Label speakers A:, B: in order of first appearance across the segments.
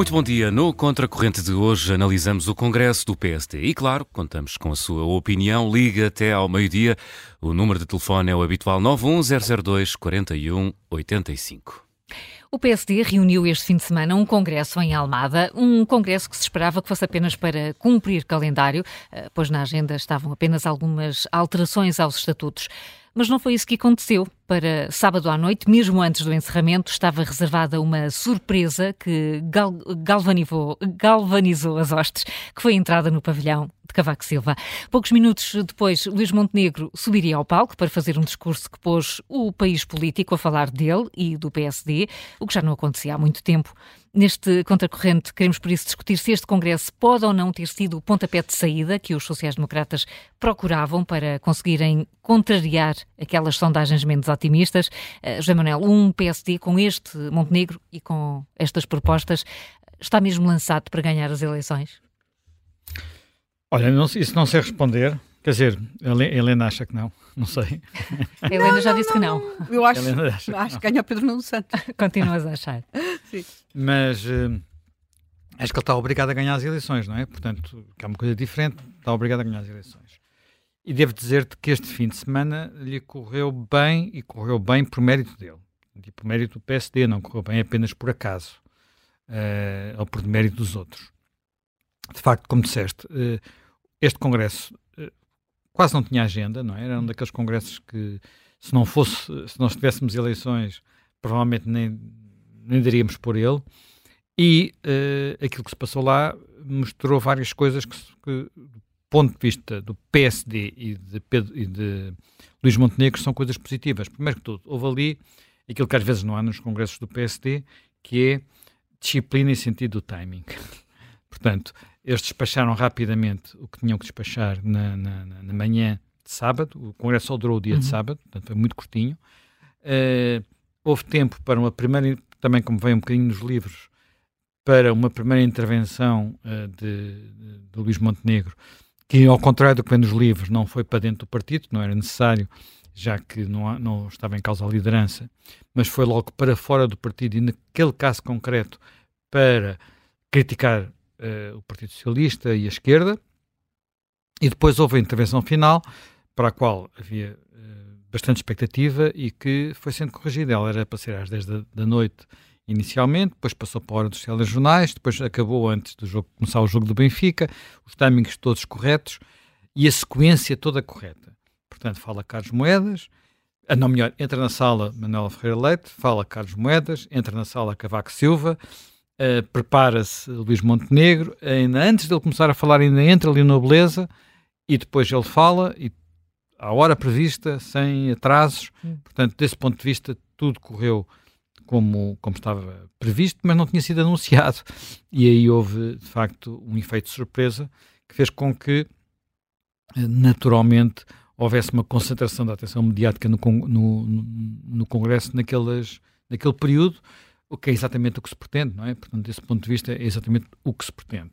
A: Muito bom dia. No Contracorrente de hoje analisamos o Congresso do PSD e, claro, contamos com a sua opinião. Liga até ao meio-dia. O número de telefone é o habitual 91002 4185.
B: O PSD reuniu este fim de semana um congresso em Almada, um congresso que se esperava que fosse apenas para cumprir calendário, eh, pois na agenda estavam apenas algumas alterações aos estatutos. Mas não foi isso que aconteceu. Para sábado à noite, mesmo antes do encerramento, estava reservada uma surpresa que gal galvanizou, as hostes, que foi a entrada no pavilhão de Cavaco Silva. Poucos minutos depois, Luís Montenegro subiria ao palco para fazer um discurso que pôs o país político a falar dele e do PSD, o que já não acontecia há muito tempo. Neste contracorrente, queremos por isso discutir se este Congresso pode ou não ter sido o pontapé de saída que os sociais-democratas procuravam para conseguirem contrariar aquelas sondagens menos otimistas. Uh, José Manuel, um PSD com este Montenegro e com estas propostas está mesmo lançado para ganhar as eleições?
C: Olha, não, isso não sei responder. Quer dizer, Helena acha que não, não sei.
B: A Helena não, já disse não,
D: que não. Eu acho, acho, acho que ganha Pedro Nuno Santos.
B: Continuas a achar.
C: Sim. Mas uh, acho que ele está obrigado a ganhar as eleições, não é? Portanto, que é uma coisa diferente, está obrigado a ganhar as eleições. E devo dizer-te que este fim de semana lhe correu bem e correu bem por mérito dele. E por mérito do PSD, não correu bem apenas por acaso uh, ou por mérito dos outros. De facto, como disseste, uh, este Congresso quase não tinha agenda, não é? Era um daqueles congressos que, se não fosse, se nós tivéssemos eleições, provavelmente nem, nem daríamos por ele. E aquilo que se passou lá mostrou várias coisas que, que ponto de vista do PSD e de, Pedro, e de Luís Montenegro são coisas positivas. Primeiro que tudo, houve ali aquilo que às vezes não há nos congressos do PSD, que é disciplina e sentido do timing. Portanto, eles despacharam rapidamente o que tinham que despachar na, na, na manhã de sábado. O congresso só durou o dia uhum. de sábado, portanto foi muito curtinho. Uh, houve tempo para uma primeira, também como vem um bocadinho nos livros, para uma primeira intervenção uh, de, de, de Luís Montenegro que, ao contrário do que vem nos livros, não foi para dentro do partido, não era necessário, já que não, não estava em causa a liderança, mas foi logo para fora do partido e, naquele caso concreto, para criticar uh, o Partido Socialista e a esquerda. E depois houve a intervenção final, para a qual havia uh, bastante expectativa e que foi sendo corrigida. Ela era para ser às 10 da, da noite inicialmente, depois passou para a hora dos telejornais, depois acabou antes do jogo começar o jogo do Benfica, os timings todos corretos e a sequência toda correta. Portanto, fala Carlos Moedas, ah, não, melhor, entra na sala Manuela Ferreira Leite, fala Carlos Moedas, entra na sala Cavaco Silva, uh, prepara-se Luís Montenegro, ainda antes dele começar a falar, ainda entra ali no Beleza e depois ele fala e à hora prevista, sem atrasos. Hum. Portanto, desse ponto de vista, tudo correu como, como estava previsto, mas não tinha sido anunciado. E aí houve, de facto, um efeito de surpresa que fez com que, eh, naturalmente, houvesse uma concentração da atenção mediática no, no, no Congresso naquelas, naquele período, o que é exatamente o que se pretende, não é? Portanto, desse ponto de vista, é exatamente o que se pretende.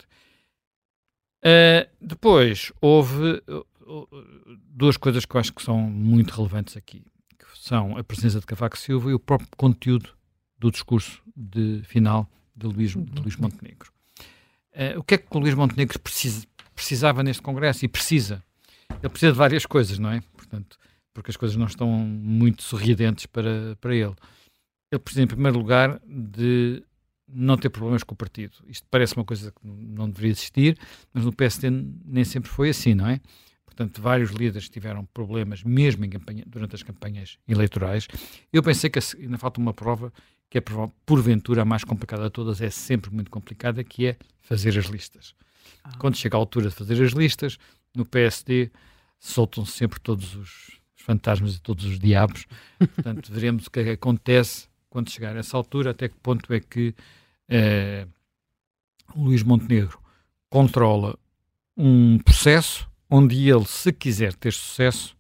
C: Uh, depois, houve uh, duas coisas que eu acho que são muito relevantes aqui, que são a presença de Cavaco Silva e o próprio conteúdo do discurso de final de Luís, de Luís Montenegro. Uh, o que é que o Luís Montenegro precisa, precisava neste Congresso e precisa? Ele precisa de várias coisas, não é? Portanto, porque as coisas não estão muito sorridentes para, para ele. Ele precisa, em primeiro lugar, de não ter problemas com o partido. Isto parece uma coisa que não deveria existir, mas no PSD nem sempre foi assim, não é? Portanto, vários líderes tiveram problemas, mesmo campanha, durante as campanhas eleitorais. Eu pensei que ainda falta uma prova que é porventura a mais complicada de todas, é sempre muito complicada, que é fazer as listas. Ah. Quando chega a altura de fazer as listas, no PSD soltam-se sempre todos os fantasmas e todos os diabos. Portanto, veremos o que, é que acontece quando chegar a essa altura, até que ponto é que eh, Luís Montenegro controla um processo onde ele, se quiser ter sucesso,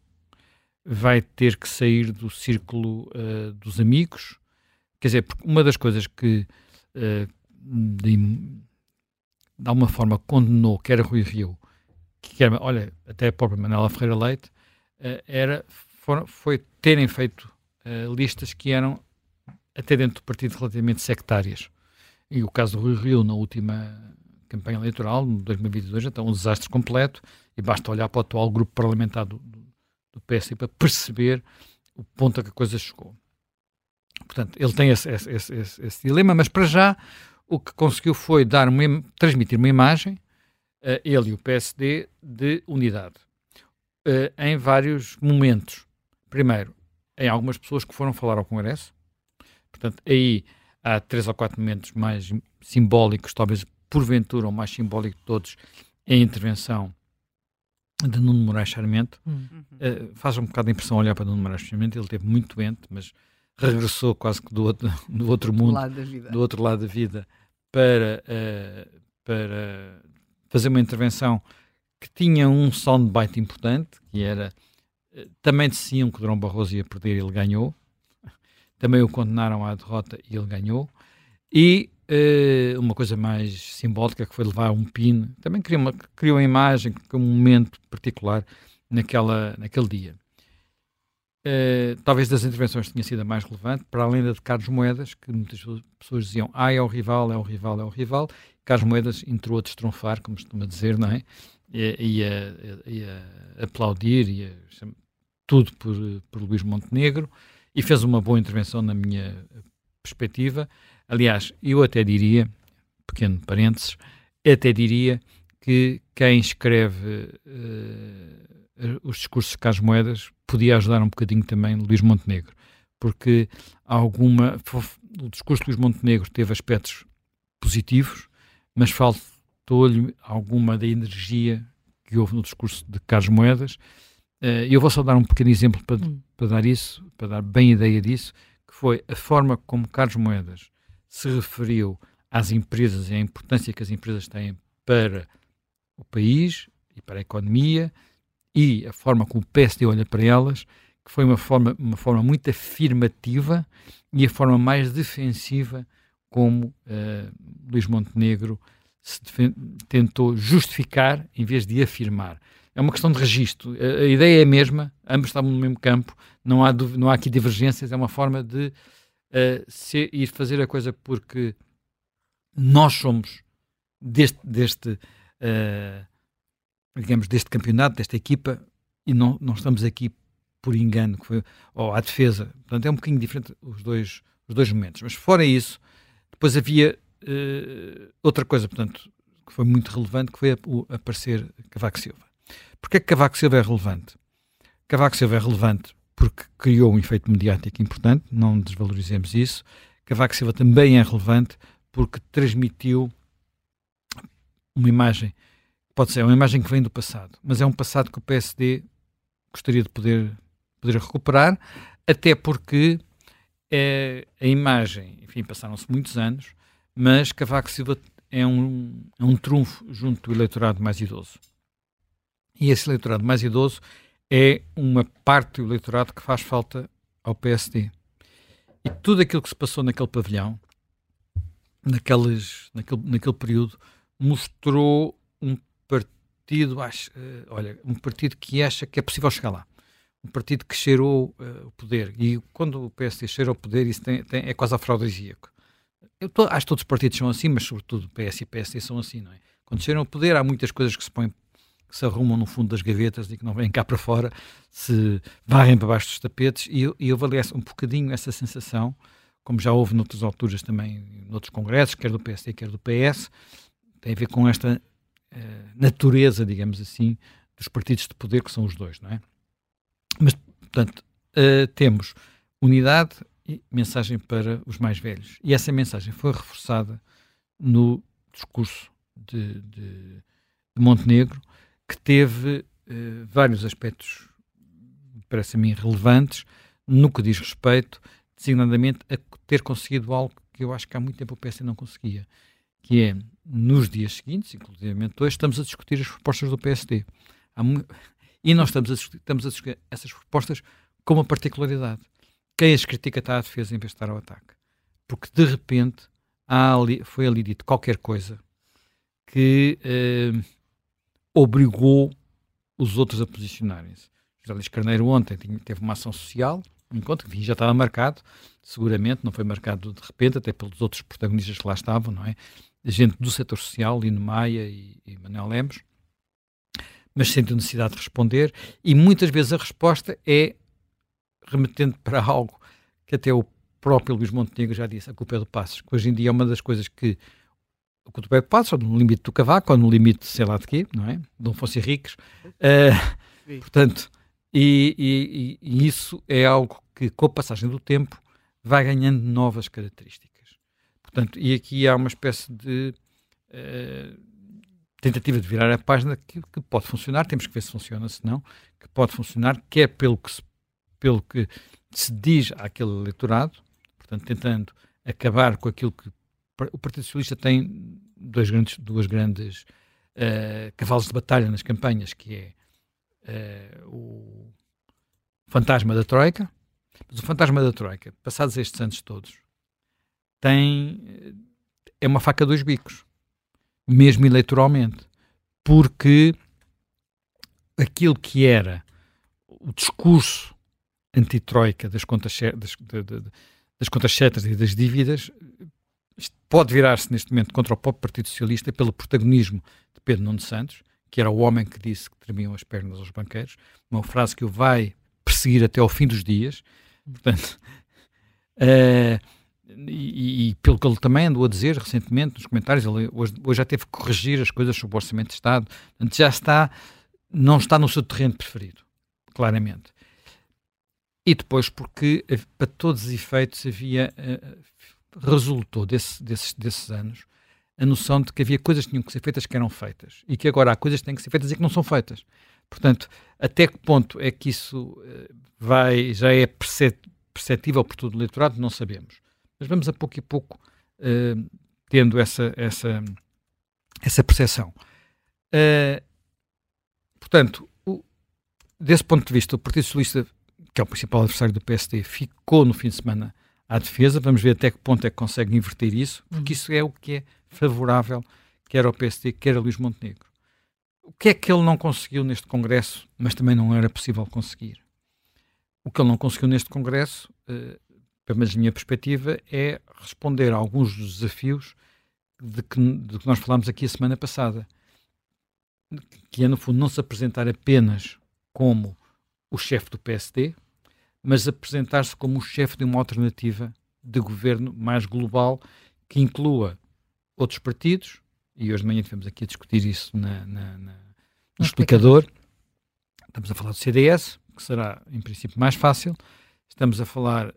C: vai ter que sair do círculo uh, dos amigos, Quer dizer, uma das coisas que uh, de, de alguma forma condenou quer Rui Rio, que era, olha, até a própria Manuela Ferreira Leite, uh, era, foram, foi terem feito listas que eram até dentro do partido relativamente sectárias. E o caso do Rui Rio, na última campanha eleitoral, de 2022, então um desastre completo, e basta olhar para o atual grupo parlamentar do, do PSD para perceber o ponto a que a coisa chegou. Portanto, ele tem esse, esse, esse, esse dilema, mas para já o que conseguiu foi dar uma, transmitir uma imagem, uh, ele e o PSD, de unidade. Uh, em vários momentos. Primeiro, em algumas pessoas que foram falar ao Congresso. Portanto, aí há três ou quatro momentos mais simbólicos, talvez porventura o mais simbólico de todos, é a intervenção de Nuno Moraes Charmento. Uhum. Uh, faz um bocado de impressão olhar para Nuno Moraes Charmento, ele esteve muito doente, mas regressou quase que do outro, do outro mundo, do outro lado da vida, para, uh, para fazer uma intervenção que tinha um soundbite importante, que era uh, também diziam que o Drão Barroso ia perder e ele ganhou, também o condenaram à derrota e ele ganhou, e uh, uma coisa mais simbólica que foi levar um pin, também criou uma, criou uma imagem, um momento particular naquela, naquele dia. Uh, talvez das intervenções tenha sido a mais relevante, para além da de Carlos Moedas, que muitas pessoas diziam, ah, é o rival, é o rival, é o rival. Carlos Moedas entrou a destronfar, como costuma dizer, não é? E, e, a, e a, aplaudir, e a, tudo por, por Luís Montenegro, e fez uma boa intervenção na minha perspectiva. Aliás, eu até diria, pequeno parênteses, até diria que quem escreve uh, os discursos de Carlos Moedas podia ajudar um bocadinho também Luís Montenegro, porque alguma o discurso de Luís Montenegro teve aspectos positivos, mas faltou-lhe alguma da energia que houve no discurso de Carlos Moedas. Uh, eu vou só dar um pequeno exemplo para, hum. para dar isso, para dar bem ideia disso, que foi a forma como Carlos Moedas se referiu às empresas e à importância que as empresas têm para o país e para a economia e a forma como o PSD olha para elas, que foi uma forma, uma forma muito afirmativa e a forma mais defensiva como uh, Luís Montenegro se tentou justificar em vez de afirmar. É uma questão de registro. A, a, ideia é a mesma, ambos estavam no mesmo campo, não há, não há aqui divergências, é uma forma de uh, ser, ir fazer a coisa porque nós somos deste, deste uh, digamos, deste campeonato, desta equipa, e não, não estamos aqui por engano, foi, ou à defesa. Portanto, é um bocadinho diferente os dois, os dois momentos. Mas fora isso, depois havia uh, outra coisa, portanto, que foi muito relevante, que foi a, o aparecer Cavaco Silva. Porquê que Cavaco Silva é relevante? Cavaco Silva é relevante porque criou um efeito mediático importante, não desvalorizemos isso. Cavaco Silva também é relevante porque transmitiu uma imagem pode ser uma imagem que vem do passado, mas é um passado que o PSD gostaria de poder, poder recuperar, até porque é, a imagem, enfim, passaram-se muitos anos, mas Cavaco Silva é um, é um trunfo junto do eleitorado mais idoso. E esse eleitorado mais idoso é uma parte do eleitorado que faz falta ao PSD. E tudo aquilo que se passou naquele pavilhão, naqueles, naquele, naquele período, mostrou um partido, acho, uh, olha, um partido que acha que é possível chegar lá. Um partido que cheirou uh, o poder. E quando o PSD cheira o poder, isso tem, tem, é quase afrodisíaco. Eu tô, acho que todos os partidos são assim, mas sobretudo o PS e o PSD são assim, não é? Quando cheiram o poder, há muitas coisas que se põem que se arrumam no fundo das gavetas e que não vêm cá para fora, se varrem para baixo dos tapetes, e eu, eu um bocadinho essa sensação, como já houve noutras alturas também, noutros congressos, quer do PSD, quer do PS, tem a ver com esta eh, natureza, digamos assim, dos partidos de poder, que são os dois, não é? Mas, portanto, uh, temos unidade e mensagem para os mais velhos. E essa mensagem foi reforçada no discurso de, de, de Montenegro, que teve uh, vários aspectos, parece a mim, relevantes no que diz respeito, designadamente, a ter conseguido algo que eu acho que há muito tempo o PS não conseguia, que é, nos dias seguintes, inclusive hoje, estamos a discutir as propostas do PSD. E nós estamos a, discutir, estamos a discutir essas propostas com uma particularidade. Quem as critica está à defesa em vez de estar ao ataque. Porque, de repente, ali, foi ali dito qualquer coisa que eh, obrigou os outros a posicionarem-se. José Luís Carneiro ontem teve uma ação social, um encontro que já estava marcado, seguramente, não foi marcado de repente, até pelos outros protagonistas que lá estavam, não é? Gente do setor social, Lino Maia e, e Manuel Lemos, mas sem necessidade de responder, e muitas vezes a resposta é remetendo para algo que até o próprio Luís Montenegro já disse, a culpa é do Passos, que hoje em dia é uma das coisas que a culpa é do Passos, ou no limite do cavaco, ou no limite sei lá de quê, não é? Não fossem ricos. Uh, portanto, e, e, e, isso é algo que, com a passagem do tempo, vai ganhando novas características. Portanto, e aqui há uma espécie de uh, tentativa de virar a página que, que, pode funcionar, temos que ver se funciona, se não, que pode funcionar, quer pelo que se, pelo que se diz àquele eleitorado, portanto, tentando acabar com aquilo que o Partido Socialista tem dois grandes, duas grandes uh, cavalos de batalha nas campanhas, que é uh, o fantasma da Troika, mas o fantasma da Troika, passados estes anos todos, tem eh, é uma faca dos bicos, mesmo eleitoralmente, porque aquilo que era o discurso anti-troika das contas, das, de, de, das contas certas e das dívidas pode virar-se neste momento contra o próprio Partido Socialista pelo protagonismo de Pedro Nuno Santos, que era o homem que disse que tremiam as pernas aos banqueiros, uma frase que o vai perseguir até ao fim dos dias. Portanto, uh, e, e, pelo que ele também andou a dizer recentemente nos comentários, ele hoje, hoje já teve que corrigir as coisas sobre o Orçamento de Estado, portanto, já está, não está no seu terreno preferido, claramente. E depois porque, eh, para todos os efeitos, havia, uh, resultou desse, desses, desses anos a noção de que havia coisas que tinham que ser feitas que eram feitas e que agora há coisas que têm que ser feitas e que não são feitas. Portanto, até que ponto é que isso uh, vai, já é perceptível por todo o eleitorado, não sabemos. Mas vamos a pouco e pouco uh, tendo essa, essa, essa percepção. Uh, portanto, o, desse ponto de vista, o Partido Socialista que é o principal adversário do PSD, ficou no fim de semana à defesa. Vamos ver até que ponto é que consegue inverter isso, porque isso é o que é favorável, quer ao PSD, quer a Luís Montenegro. O que é que ele não conseguiu neste Congresso, mas também não era possível conseguir? O que ele não conseguiu neste Congresso, uh, pelo menos minha perspectiva, é responder a alguns dos desafios de que, de que nós falámos aqui a semana passada, que é, no fundo, não se apresentar apenas como o chefe do PSD, mas apresentar-se como o chefe de uma alternativa de governo mais global que inclua outros partidos, e hoje de manhã estivemos aqui a discutir isso na, na, na, no explicador. Estamos a falar do CDS, que será em princípio mais fácil. Estamos a falar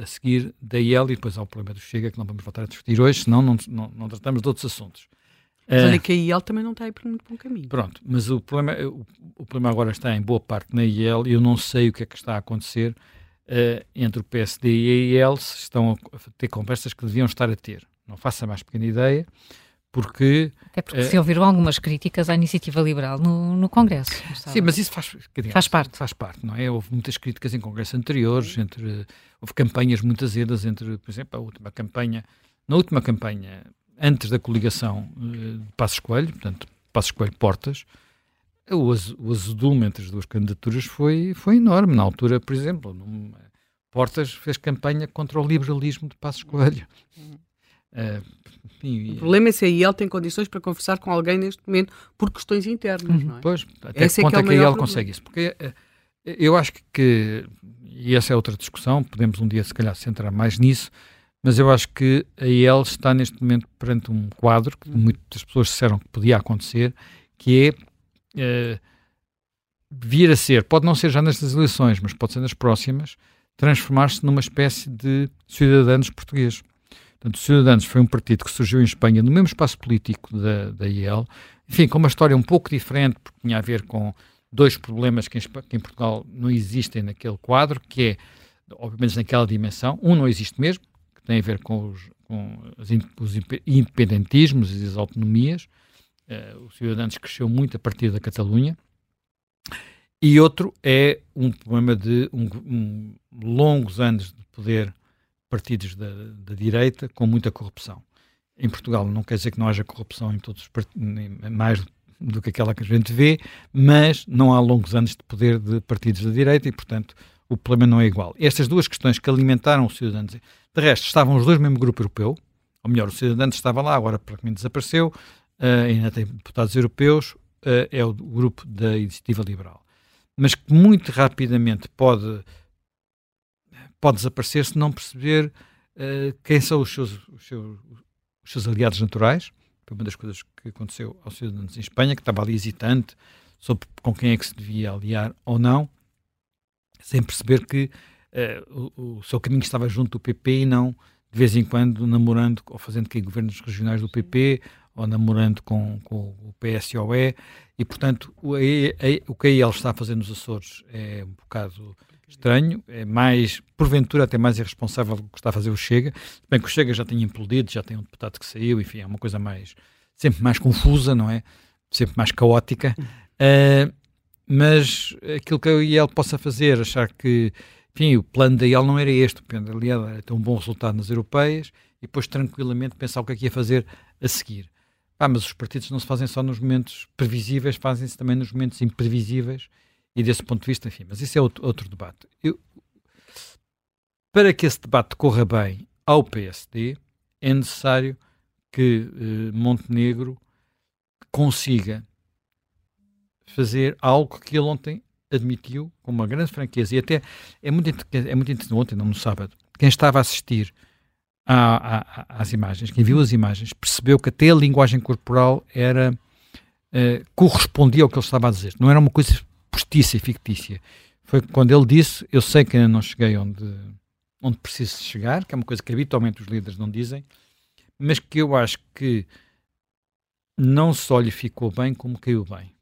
C: a seguir da IEL e depois há o problema do Chega, que não vamos voltar a discutir hoje, senão não, não, não tratamos de outros assuntos.
D: Mas olha que a IEL também não está aí por muito bom caminho.
C: Pronto, mas o problema, o, o, problema agora está em boa parte na IEL e eu não sei o que é que está a acontecer uh, entre o PSD e a IEL, se estão a ter conversas que deviam estar a ter. Não faça mais pequena ideia, porque...
B: Até porque uh, se ouviram algumas críticas à iniciativa liberal no, no Congresso.
C: Sim, mas isso faz, digamos,
B: faz parte.
C: Faz parte, não é? Houve muitas críticas em congressos anteriores, entre, houve campanhas muito azedas entre, por exemplo, a última campanha, na última campanha antes da coligação uh, de Passos Coelho, portanto, Passos Coelho Portas, o, o azedume entre as duas candidaturas foi, foi enorme. Na altura, por exemplo, Portas fez campanha contra o liberalismo de Passos Coelho.
D: Uh, o problema é se a IEL tem condições para conversar com alguém neste momento por questões internas, uhum. não é?
C: Pois, até Esse que ponto é que, é que a IEL consegue isso? Porque uh, eu acho que, que, e essa é outra discussão, podemos um dia se calhar centrar mais nisso, mas eu acho que a IEL está neste momento perante um quadro que muitas pessoas disseram que podia acontecer, que é uh, vir a ser, pode não ser já nestas eleições, mas pode ser nas próximas, transformar-se numa espécie de cidadãos portugueses. Portanto, os Cidadãos foi um partido que surgiu em Espanha no mesmo espaço político da, da IEL, enfim, com uma história um pouco diferente, porque tinha a ver com dois problemas que em, que em Portugal não existem naquele quadro, que é, obviamente naquela dimensão, um não existe mesmo, que tem a ver com os, com os independentismos e as autonomias. Uh, o Cidadãos cresceu muito a partir da Catalunha. E outro é um problema de um, um, longos anos de poder partidos da, da, direita com muita corrupção. Em Portugal não quer dizer que não haja corrupção em todos os partidos, mais do que aquela que a gente vê, mas não há longos anos de poder de partidos da direita e, portanto, o problema não é igual. Estas duas questões que alimentaram os cidadãos, de resto, estavam os dois no mesmo grupo europeu, ou melhor, o cidadão estava lá, agora praticamente desapareceu, uh, ainda tem deputados europeus, uh, é o grupo da Iniciativa Liberal. Mas que muito rapidamente pode, pode desaparecer se não perceber uh, quem são os seus, os, seus, os seus aliados naturais. Foi uma das coisas que aconteceu aos cidadãos em Espanha, que estava ali hesitante sobre com quem é que se devia aliar ou não, sem perceber que uh, o, o, seu caminho estava junto do PP e não de vez em quando namorando ou fazendo que governos regionais do PP ou namorando com, com o PSOE e. Portanto o, o que ele está a fazer nos Açores é um bocado estranho, é mais, porventura até mais irresponsável do que está a fazer o Chega, bem que o Chega já tem implodido, já tem um deputado que saiu, enfim, é uma coisa mais, sempre mais confusa, não é? Sempre mais caótica, uh, mas aquilo que a IEL possa fazer, achar que enfim, o plano da IEL não era este, o IEL era ter um bom resultado nas europeias e depois tranquilamente pensar o que é que ia fazer a seguir. Ah, mas os partidos não se fazem só nos momentos previsíveis, fazem-se também nos momentos imprevisíveis e desse ponto de vista, enfim, mas isso é outro, outro debate. Eu, para que esse debate corra bem ao PSD, é necessário que eh, Montenegro consiga fazer algo que ele ontem admitiu com uma grande franqueza, e até é muito, é muito interessante, ontem, não no sábado, quem estava a assistir às imagens, quem viu as imagens, percebeu que até a linguagem corporal era uh, correspondia ao que ele estava a dizer, não era uma coisa postiça e fictícia. Foi quando ele disse: Eu sei que ainda não cheguei onde, onde preciso chegar, que é uma coisa que habitualmente os líderes não dizem, mas que eu acho que não só lhe ficou bem, como caiu bem.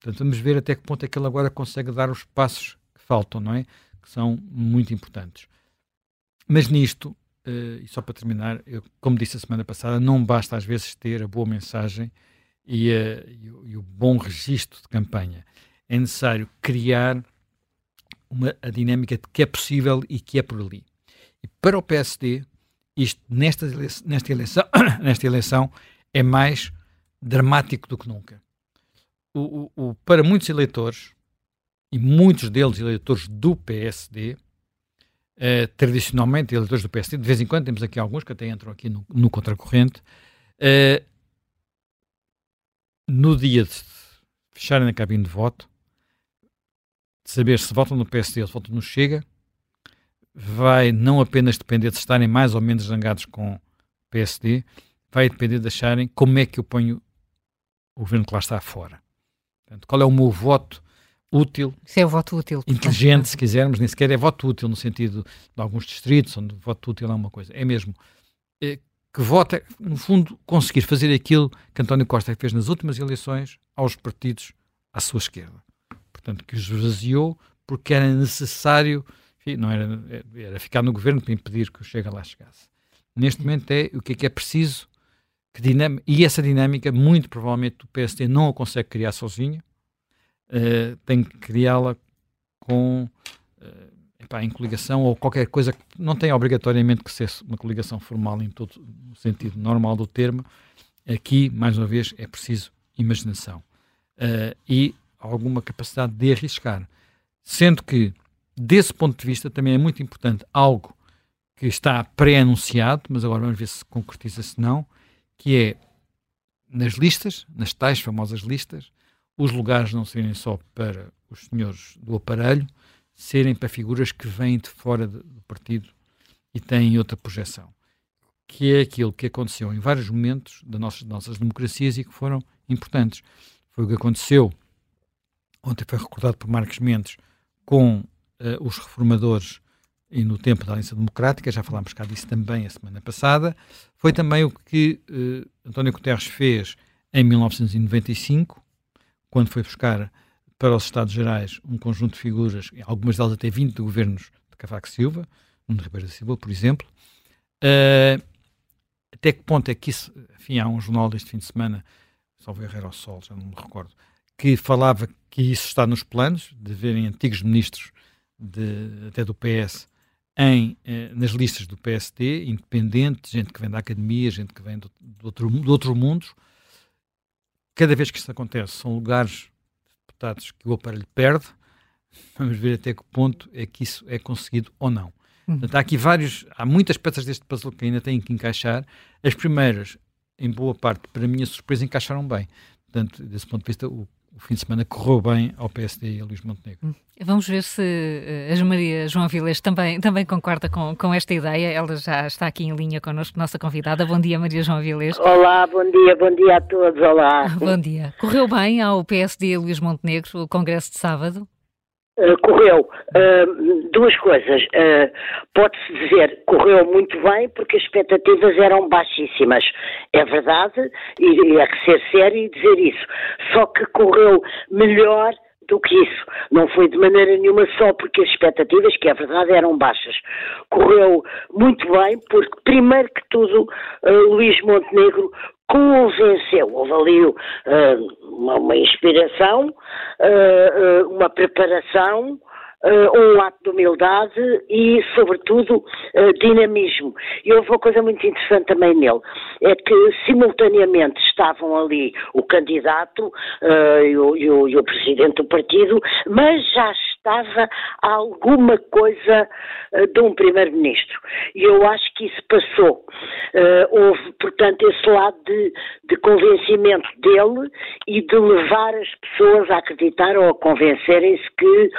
C: Portanto, vamos ver até que ponto é que ele agora consegue dar os passos que faltam, não é? Que são muito importantes. Mas nisto, uh, e só para terminar, eu, como disse a semana passada, não basta às vezes ter a boa mensagem e, uh, e, o, e o, bom registro de campanha. É necessário criar uma, a dinâmica de que é possível e que é por ali. E para o PSD, isto nesta, nesta, eleição, nesta eleição é mais dramático do que nunca o, o, para muitos eleitores, e muitos deles eleitores do PSD, eh, tradicionalmente eleitores do PSD, de vez em quando temos aqui alguns que até entram aqui no, no contracorrente, eh, no dia de fecharem a cabine de voto, de saber se votam no PSD ou se votam no Chega, vai não apenas depender de estarem mais ou menos zangados com o PSD, vai depender de acharem como é que eu ponho o governo que lá está fora. Portanto, qual é o meu voto útil?
B: Isso é o voto útil.
C: Inteligente, se quisermos, nem sequer é voto útil no sentido de alguns distritos, onde voto útil é uma coisa. É mesmo é, que voto é, no fundo, conseguir fazer aquilo que António Costa fez nas últimas eleições aos partidos à sua esquerda. Portanto, que os esvaziou porque era necessário, enfim, não era, era ficar no governo para impedir que o Chega lá chegasse. Neste momento é o que é que é preciso que dinâmica, e essa dinâmica, muito provavelmente, o PSD não a consegue criar sozinho, uh, tem que criá-la com uh, epá, em coligação ou qualquer coisa que não tem obrigatoriamente que ser uma coligação formal em todo o sentido normal do termo. Aqui, mais uma vez, é preciso imaginação uh, e alguma capacidade de arriscar. Sendo que, desse ponto de vista, também é muito importante algo que está pré-anunciado, mas agora vamos ver se concretiza se não, que é nas listas, nas tais famosas listas, os lugares não serem só para os senhores do aparelho, serem para figuras que vêm de fora do partido e têm outra projeção. Que é aquilo que aconteceu em vários momentos das nossas, nossas democracias e que foram importantes. Foi o que aconteceu, ontem foi recordado por Marcos Mendes, com uh, os reformadores e no tempo da Aliança Democrática, já falámos cá disso também a semana passada, foi também o que uh, António Guterres fez em 1995, quando foi buscar para os Estados Gerais um conjunto de figuras, algumas delas até 20 de governos de Cavaco Silva, de Ribeiro da Silva, por exemplo. Uh, até que ponto é que isso, enfim, há um jornal deste fim de semana, salvo erro ao Sol, já não me recordo, que falava que isso está nos planos, de verem antigos ministros de, até do PS em, eh, nas listas do PSD, independente, gente que vem da academia, gente que vem do, do outro, de outros mundos. Cada vez que isso acontece, são lugares deputados que o aparelho perde. Vamos ver até que ponto é que isso é conseguido ou não. Hum. Portanto, há aqui vários, há muitas peças deste puzzle que ainda têm que encaixar. As primeiras, em boa parte, para minha surpresa, encaixaram bem. Portanto, desse ponto de vista, o o fim de semana correu bem ao PSD e a Luís Montenegro. Hum.
B: Vamos ver se uh, a Maria João Vilés também, também concorda com, com esta ideia. Ela já está aqui em linha connosco, nossa convidada. Bom dia, Maria João Vilés.
E: Olá, bom dia, bom dia a todos. Olá.
B: Bom dia. Correu bem ao PSD e a Luís Montenegro o congresso de sábado?
E: Uh, correu uh, duas coisas. Uh, Pode-se dizer correu muito bem porque as expectativas eram baixíssimas. É verdade, e, e é que ser sério e dizer isso. Só que correu melhor do que isso. Não foi de maneira nenhuma só porque as expectativas, que é verdade, eram baixas. Correu muito bem porque, primeiro que tudo, uh, Luís Montenegro convenceu, houve ali uh, uma, inspiração, uh, uma preparação, um ato de humildade e, sobretudo, dinamismo. E houve uma coisa muito interessante também nele, é que simultaneamente estavam ali o candidato e, o, e, o, e, o, presidente do partido, mas já estava alguma coisa de um primeiro-ministro. E eu acho que isso passou. houve, portanto, esse lado de, de convencimento dele e de levar as pessoas a acreditar ou a convencerem-se que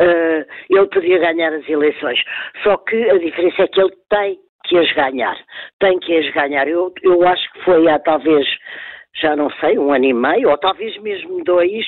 E: uh, ele podia ganhar as eleições. Só que a diferença é que ele tem que as ganhar. Tem que as ganhar. Eu, eu acho que foi há talvez, já não sei, um ano e meio, ou talvez mesmo dois,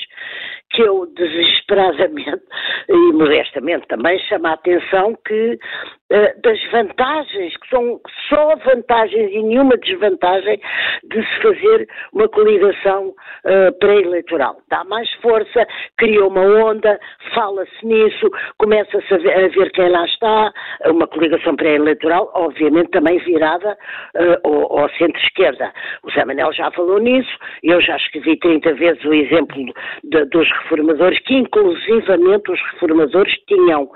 E: que eu desesperadamente e modestamente também chamo a atenção que uh, das vantagens, que são só vantagens e nenhuma desvantagem de se fazer uma coligação uh, pré-eleitoral. Dá mais força, cria uma onda, fala-se nisso, começa-se a, a, ver quem lá está, uma coligação pré-eleitoral, obviamente também virada uh, ao, ao centro-esquerda. O Zé Manel já falou nisso, eu já escrevi 30 vezes o exemplo de, dos reformadores, que inclusivamente os reformadores tinham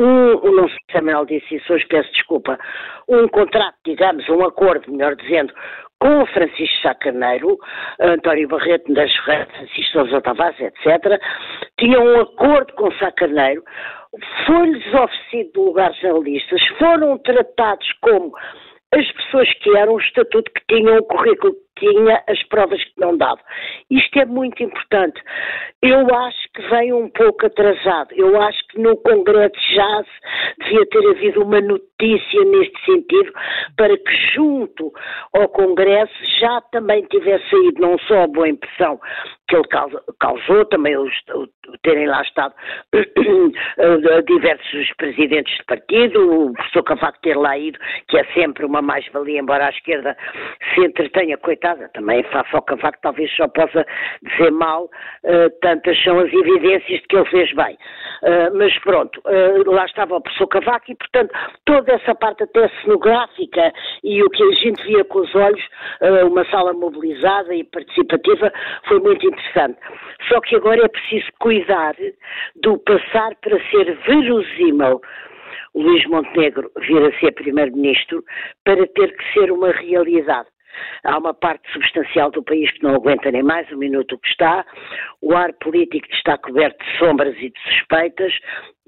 E: um, não sei se a Mel disse isso hoje, peço desculpa, um contrato, digamos, um acordo, melhor dizendo, com Francisco Sacaneiro, António Barreto das Ferreiras, Francisco Sousa Tavares, etc., tinham um acordo com Sacaneiro, foi-lhes oferecido lugares na listas, foram tratados como as pessoas que eram o estatuto que tinham, o currículo tinha, as provas que não dava. Isto é muito importante. Eu acho que vem um pouco atrasado. Eu acho que no Congresso já devia ter havido uma notícia neste sentido para que junto ao Congresso já também tivesse saído não só a boa impressão que ele causou, também os, terem lá estado diversos presidentes de partido, o professor Cavaco ter lá ido, que é sempre uma mais-valia, embora a esquerda se entretenha, coitada, também ao Cavaco talvez só possa dizer mal, uh, tantas são as evidências de que ele fez bem. Uh, mas pronto, uh, lá estava o professor Cavaco e, portanto, toda essa parte até cenográfica e o que a gente via com os olhos, uma sala mobilizada e participativa, foi muito interessante. Só que agora é preciso cuidar do passar para ser verosímil Luís Montenegro vir a ser Primeiro-Ministro para ter que ser uma realidade. Há uma parte substancial do país que não aguenta nem mais um minuto que está, o ar político está coberto de sombras e de suspeitas,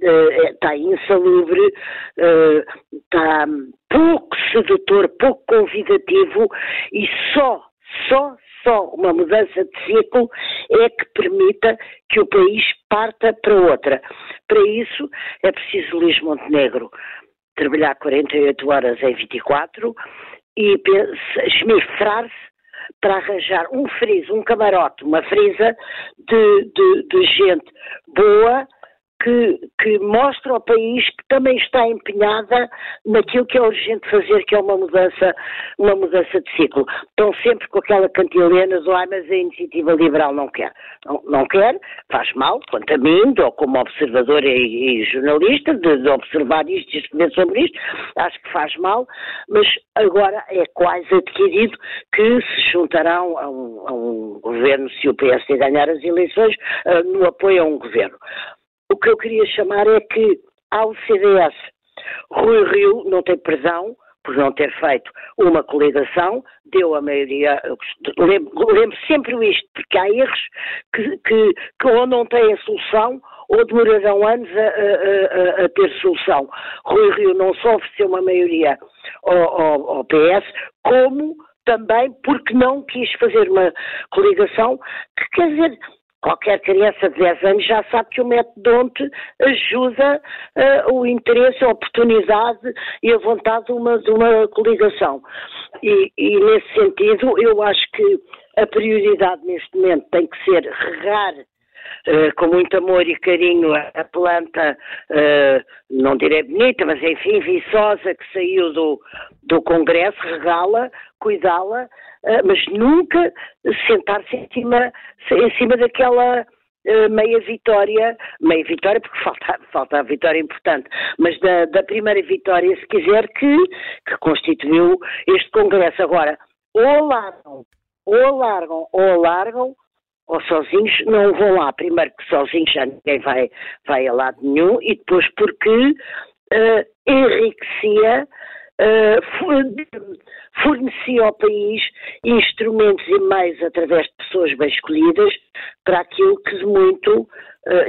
E: uh, está insalubre, uh, está pouco sedutor, pouco convidativo e só, só, só uma mudança de ciclo é que permita que o país parta para outra. Para isso é preciso Luís Montenegro trabalhar 48 horas em 24 e esmifrar-se para arranjar um friso, um camarote, uma frisa de, de, de gente boa, que, que, mostra ao país que também está empenhada naquilo que é urgente fazer, que é uma mudança, uma mudança de ciclo. Estão sempre com aquela cantilena do ai, mas a iniciativa liberal não quer. Não, não quer, faz mal, quanto a mim, ou como observador e, e jornalista, de, de, observar isto e escrever sobre isto, acho que faz mal, mas agora é quase adquirido que se juntarão a um, a um governo, se o PSD ganhar as eleições, uh, no apoio a um governo. O que eu queria chamar é que ao CDS, Rui Rio não tem perdão por não ter feito uma coligação, deu a maioria, lembro, lembro sempre isto, porque há erros que, que, que ou não têm solução ou demorarão anos a, a, a, a ter solução. Rui Rio não só ofereceu uma maioria ao, ao, ao PS, como também porque não quis fazer uma coligação que, quer dizer, Qualquer criança de 10 anos já sabe que o método ONTE ajuda uh, o interesse, a oportunidade e a vontade de uma, de uma coligação. E, e, nesse sentido, eu acho que a prioridade neste momento tem que ser regar Uh, com muito amor e carinho a, a planta, uh, não direi bonita, mas enfim, viçosa, que saiu do, do Congresso, regá-la, cuidá-la, mas nunca sentar-se em cima, em cima daquela meia vitória, meia vitória porque falta, falta a vitória importante, mas da, da primeira vitória, se quiser, que, que constituiu este Congresso. Agora, ou largam, ou largam, ou largam, ou sozinhos, não vão lá. Primeiro que sozinhos já ninguém vai, vai a lado nenhum e depois porque uh, enriquecia, uh, fornecia ao país instrumentos e meios através de pessoas bem escolhidas para aquilo que de muito uh,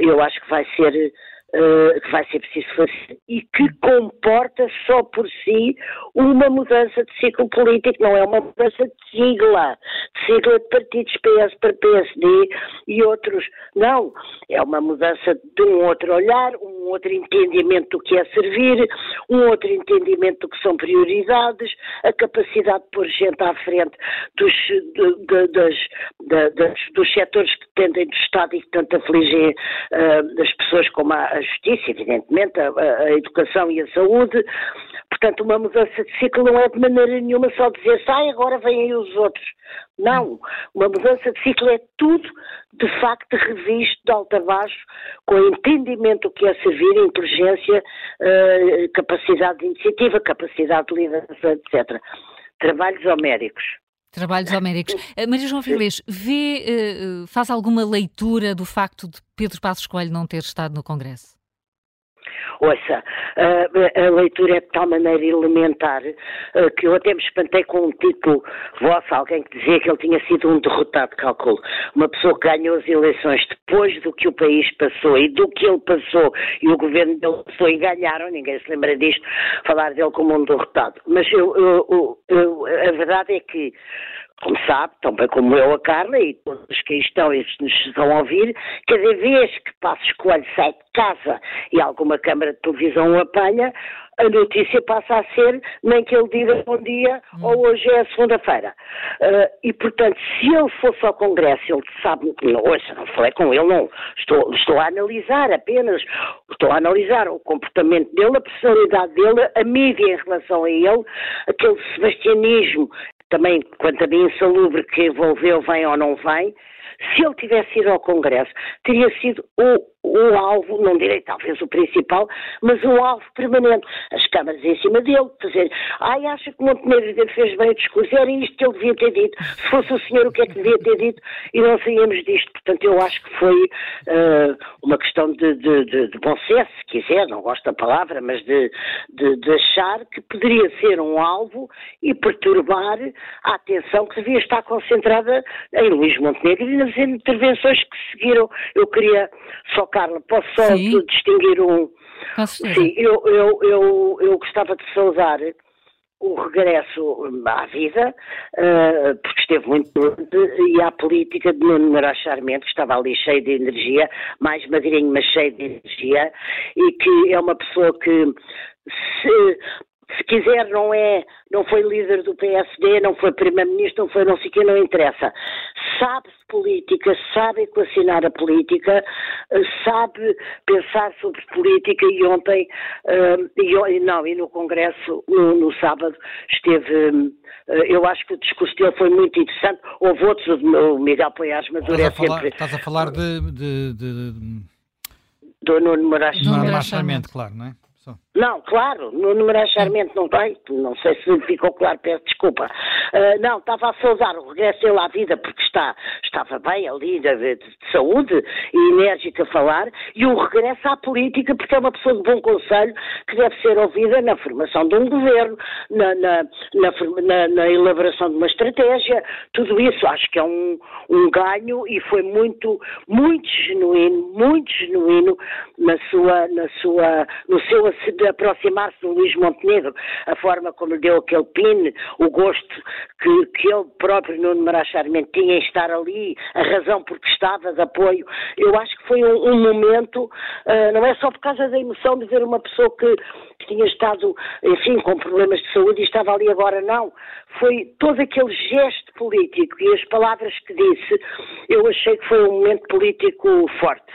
E: eu acho que vai ser uh, que vai ser preciso fazer e que comporta só por si uma mudança de ciclo político, não é uma mudança de sigla, de sigla de partidos PS para PSD e outros. Não, é uma mudança de um outro olhar, um outro entendimento do que é servir, um outro entendimento do que são prioridades, a capacidade de pôr gente à frente dos, de, de, das, de, dos setores que dependem do Estado e que tanto afligem uh, as pessoas como a, justiça, evidentemente, a, a, educação e a saúde. Portanto, uma mudança de ciclo não é de maneira nenhuma só dizer sai, agora vêm aí os outros. Não. Uma mudança de ciclo é tudo, de facto, revisto de alto a baixo, com entendimento do que é servir, inteligência, uh, capacidade de iniciativa, capacidade de liderança, etc. Trabalhos homéricos.
B: Trabalhos homéricos. Uh, Maria João Vilés, vê, uh, faz alguma leitura do facto de Pedro Passos Coelho não ter estado no Congresso?
E: Ouça, a, a leitura é de tal maneira elementar uh, que eu até me espantei com um título vosso, alguém que dizia que ele tinha sido um derrotado, calculo. Uma pessoa que ganhou as eleições depois do que o país passou e do que ele passou e o governo dele passou e ganharam, ninguém se lembra disto, falar dele como um derrotado. Mas eu, eu, eu, a verdade é que como sabe, tão bem como eu, a Carla e todos os que estão e nos vão ouvir, cada vez que Passos Coelho sai de casa e alguma câmara de televisão o apanha, a notícia passa a ser nem que ele diga bom dia hum. ou hoje é segunda-feira. Uh, e, portanto, se ele fosse ao Congresso, ele sabe, não, ouça, não falei com ele, não, estou, estou a analisar apenas, estou a analisar o comportamento dele, a personalidade dele, a mídia em relação a ele, aquele sebastianismo também, quanto a mim, insalubre que envolveu, vem ou não vem, se ele tivesse ido ao Congresso, teria sido o, o alvo, não direi talvez o principal, mas o alvo permanente. As câmaras em cima dele, dizer, ai, acha que Montenegro fez bem o discurso, era isto que ele devia ter dito. Se fosse o senhor, o que é que devia ter dito? E não saíamos disto. Portanto, eu acho que foi uh, uma questão de, de, de, de, bom senso, se quiser, não gosto da palavra, mas de, de achar que poderia ser um alvo e perturbar a atenção que devia estar concentrada em Luís Montenegro nas intervenções que seguiram. Eu queria só Carla, posso só Sim. distinguir um. Sim, eu, eu, eu, eu gostava de saudar o regresso à vida, uh, porque esteve muito doente, e à política de Nuno Moraes Charmente, que estava ali cheio de energia, mais magrinho, mas cheio de energia, e que é uma pessoa que se se quiser, não é, não foi líder do PSD, não foi primeiro-ministro, não foi não sei o que, não interessa. Sabe-se política, sabe equacionar a política, eh, sabe pensar sobre política e ontem, uh, e, não, e no Congresso, no, no sábado, esteve, uh, eu acho que o discurso dele foi muito interessante, houve outros, o Miguel Poiares Maduro
C: é sempre... Estás a falar de... de, de, de...
E: Do Nuno Moraes
C: Charmente, claro, não é?
E: Não, claro, no numerar Charmente não tem, não sei se ficou claro, peço desculpa. Uh, não, estava a saudar o regresso dele à vida porque está, estava bem ali de, de, de, saúde e enérgico a falar, e o regresso à política porque é uma pessoa de bom conselho que deve ser ouvida na formação de um governo, na, na, na, na elaboração de uma estratégia, tudo isso acho que é um, um ganho e foi muito, muito genuíno, muito genuíno na sua, na sua, no seu aproximar-se do Luís Montenegro, a forma como lhe deu aquele pin, o gosto que, que ele próprio, Nuno Mará Charmente, tinha em estar ali, a razão porque estava de apoio. Eu acho que foi um, um momento, uh, não é só por causa da emoção de ver uma pessoa que tinha estado, enfim, com problemas de saúde e estava ali agora, não. Foi todo aquele gesto político e as palavras que disse, eu achei que foi um momento político forte.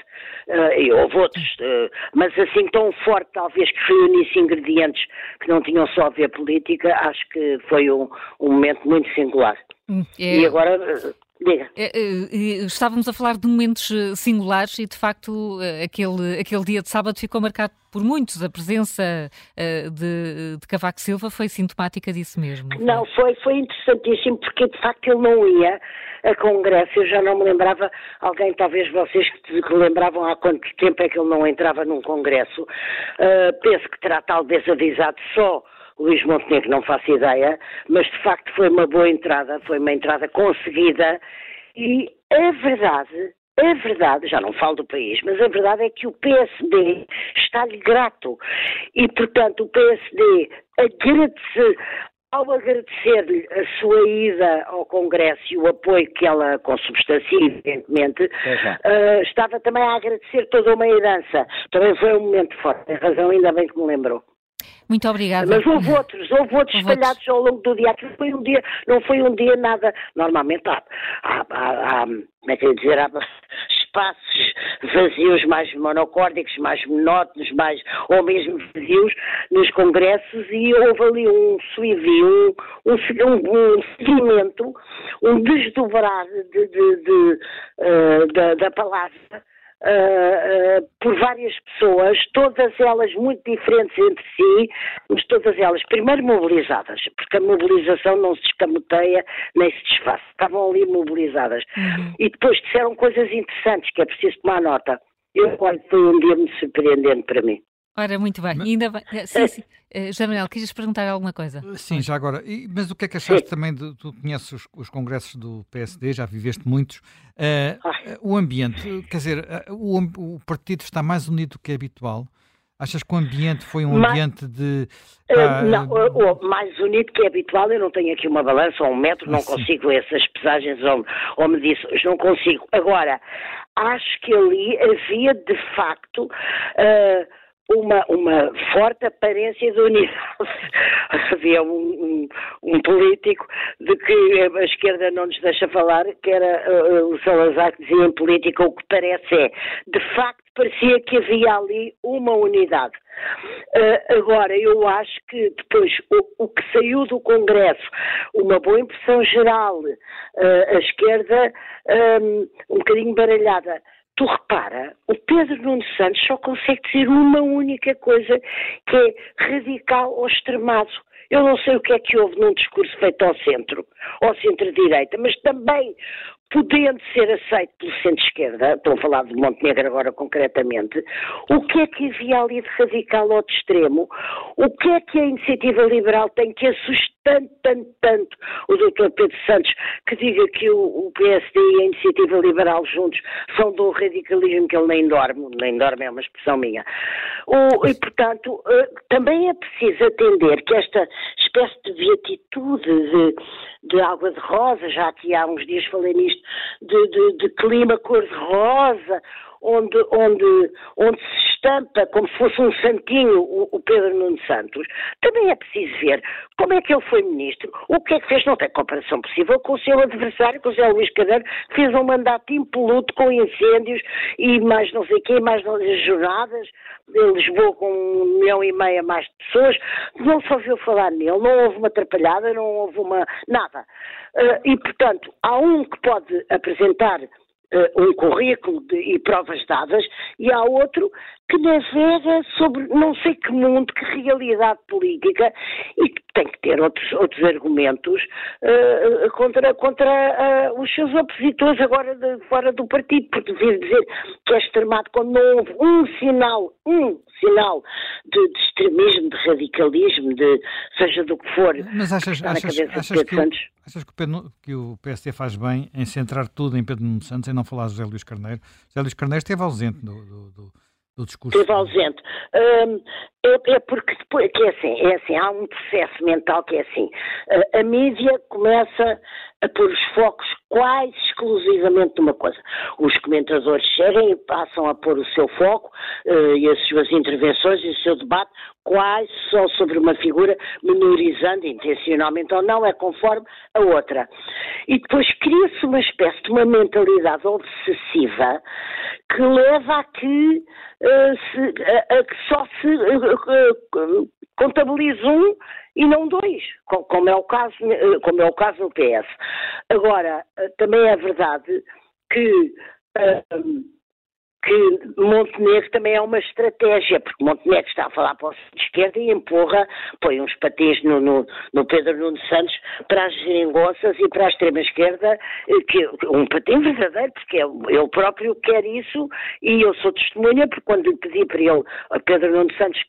E: Uh, e houve outros, uh, mas assim tão forte, talvez que reunisse ingredientes que não tinham só a ver política, acho que foi um, um momento muito singular. Hum, é... E agora. Uh, Diga.
B: Estávamos a falar de momentos singulares e, de facto, aquele, aquele dia de sábado ficou marcado por muitos. A presença de, de Cavaco Silva foi sintomática disso mesmo.
E: Não, foi, foi interessantíssimo porque, de facto, ele não ia a Congresso. Eu já não me lembrava, alguém, talvez vocês que, que lembravam há quanto tempo é que ele não entrava num Congresso. Uh, penso que terá talvez avisado só Luís Montenegro, não faço ideia, mas de facto foi uma boa entrada, foi uma entrada conseguida e a verdade a verdade, já não falo do país, mas a verdade é que o PSD está-lhe grato. E, portanto, o PSD agradece ao agradecer-lhe a sua ida ao Congresso e o apoio que ela consubstancia, evidentemente, uh, estava também a agradecer toda uma herança. Também foi um momento forte, tem razão, ainda bem que me lembrou.
B: Muito obrigada.
E: Mas houve outros, houve outros houve espalhados outros. ao longo do dia. Aquilo foi um dia, não foi um dia nada. Normalmente há, há, há, há como é que eu dizer, há espaços vazios mais monocórdicos, mais monótonos, mais, ou mesmo vazios nos congressos e houve ali um suivi, um, um, um, seguimento, um desdobrar de, de, de, uh, da, da palavra Uh, uh, por várias pessoas, todas elas muito diferentes entre si, mas todas elas, primeiro mobilizadas, porque a mobilização não se escamoteia nem se desfaz, estavam ali mobilizadas. Uhum. E depois disseram coisas interessantes que é preciso tomar nota. Eu, olho, foi um dia muito surpreendente para mim.
B: Ora, muito bem. Mas... ainda bem. Eh, sim, sim. Uh, José Manuel, querias perguntar alguma coisa?
C: Sim, já agora. E, mas o que é que achaste sim. também, de, tu conheces os, os, congressos do PSD, já viveste muitos, uh, o ambiente, quer dizer, o, o, partido está mais unido do que é habitual? Achas que o ambiente foi um ambiente de...
E: Uh, não, uh, mais unido que é habitual, eu não tenho aqui uma balança ou um metro, não ah, consigo essas pesagens ou, ou medições, não consigo. Agora, acho que ali havia de facto... Uh, uma, uma forte aparência de unidade. Havia um, um, um, político de que a esquerda não nos deixa falar, que era uh, o Salazar, que dizia em política o que parece é, de facto, parecia que havia ali uma unidade. Uh, agora, eu acho que depois o, o, que saiu do Congresso, uma boa impressão geral, uh, a esquerda um, um bocadinho baralhada, tu repara, o Pedro Nuno Santos só consegue dizer uma única coisa que é radical ou extremado. Eu não sei o que é que houve num discurso feito ao centro, ao centro-direita, mas também podendo ser aceito pelo centro-esquerda, estou a falar de Montenegro agora concretamente, o que é que havia ali de radical ou de extremo? O que é que a iniciativa liberal tem que assustar tanto, tanto, tanto o Dr. Pedro Santos que diga que o, o, PSD e a iniciativa liberal juntos são do radicalismo que ele nem dorme, nem dorme é uma expressão minha. O, e, portanto, eh, também é preciso atender que esta espécie de beatitude de, de água de rosa, já aqui há uns dias falei nisto, de, de, de clima cor-de-rosa, onde, onde, onde se estampa como se fosse um santinho o, o, Pedro Nuno Santos, também é preciso ver como é que ele foi ministro, o que é que fez, não tem comparação possível com o seu adversário, com o José Luís Cadeiro, que fez um mandato impoluto com incêndios e mais não sei o quê, mais não jornadas, em Lisboa com um milhão e meio mais de pessoas, não se ouviu falar nele, não houve uma atrapalhada, não houve uma. nada. Uh, e, portanto, há um que pode apresentar um currículo de, e provas dadas, e há outro que navega sobre não sei que mundo, que realidade política e que tem que ter outros, outros argumentos uh, contra, contra uh, os seus opositores agora de, fora do partido, porque devia dizer que é extremado quando não houve um sinal, um sinal de, de, extremismo, de radicalismo, de seja do que for.
C: Mas achas, achas, achas, que, o, achas que, o Pedro, que o PSD faz bem em centrar tudo em Pedro Nuno Santos e não falar de José Luís Carneiro? José Luís Carneiro esteve ausente do, do, do do discurso.
E: Esteve ausente. É, é, porque depois, que é assim, é assim, há um processo mental que é assim. A, a mídia começa a pôr os focos quase exclusivamente numa coisa. Os comentadores chegam e passam a pôr o seu foco uh, e as suas intervenções e o seu debate quase só sobre uma figura, menorizando intencionalmente ou não, é conforme a outra. E depois cria-se uma espécie de uma mentalidade obsessiva que leva a que, uh, se, a, a que só se uh, contabilize um e não dois, como é o caso, como é o caso no PS. Agora, também é verdade que uh, que Montenegro também é uma estratégia, porque Montenegro está a falar para o esquerda e empurra, põe uns patins no, no, no, Pedro Nuno Santos para as geringonças e para a extrema-esquerda, que, um patim verdadeiro, porque ele próprio quer isso e eu sou testemunha, porque quando lhe pedi para ele, a Pedro Nuno Santos,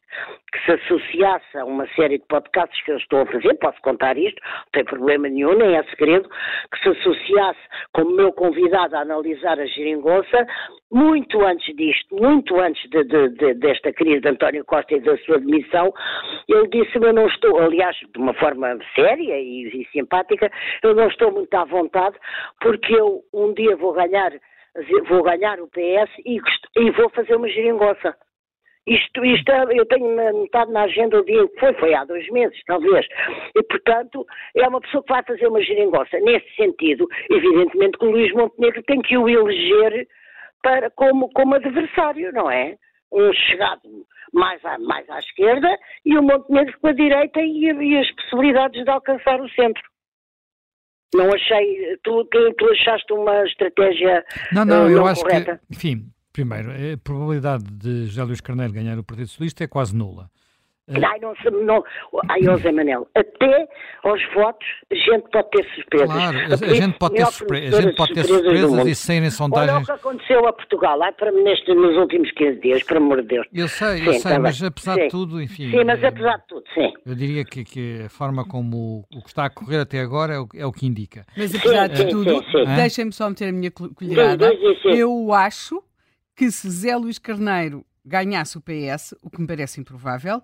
E: que se associasse a uma série de podcasts que eu estou a fazer, posso contar isto, não tem problema nenhum, nem é segredo, que se associasse como meu convidado a analisar a geringonça, muito antes disto, muito antes de, de, de, desta crise de António Costa e da sua demissão, ele disse-me, eu não estou, aliás, de uma forma séria e, e, simpática, eu não estou muito à vontade, porque eu um dia vou ganhar, vou ganhar o PS e, e vou fazer uma geringonça. Isto, isto, eu tenho metade na agenda o dia que foi, foi há dois meses, talvez. E, portanto, é uma pessoa que vai fazer uma geringonça. Nesse sentido, evidentemente que o Luís Montenegro tem que o eleger para, como, como adversário, não é? Um chegado mais à, mais à esquerda e o Montenegro com a direita e, e as possibilidades de alcançar o centro. Não achei, tu, tu, tu achaste uma estratégia
C: Não, não, uh, eu acho correta. que, enfim, primeiro, a probabilidade de José Luís Carneiro ganhar o Partido Socialista é quase nula.
E: Ai, não, não, ai, José Manel, até aos votos a gente pode ter surpresas.
C: Claro, a, a gente pode ter, surpre a gente pode ter surpresas e saírem sondagens. Olha
E: o que aconteceu a Portugal, ai, para, neste, nos últimos 15 dias, por amor de Deus.
C: Eu sei, sim, eu sei, tá mas apesar sim. de tudo, enfim.
E: Sim, mas apesar de tudo, sim.
C: Eu diria que, que a forma como o, o, que está a correr até agora é o, é o que indica.
D: Mas apesar sim, de tudo, deixem-me só meter a minha colherada. Eu acho que se Zé Luís Carneiro ganhasse o PS, o que me parece improvável,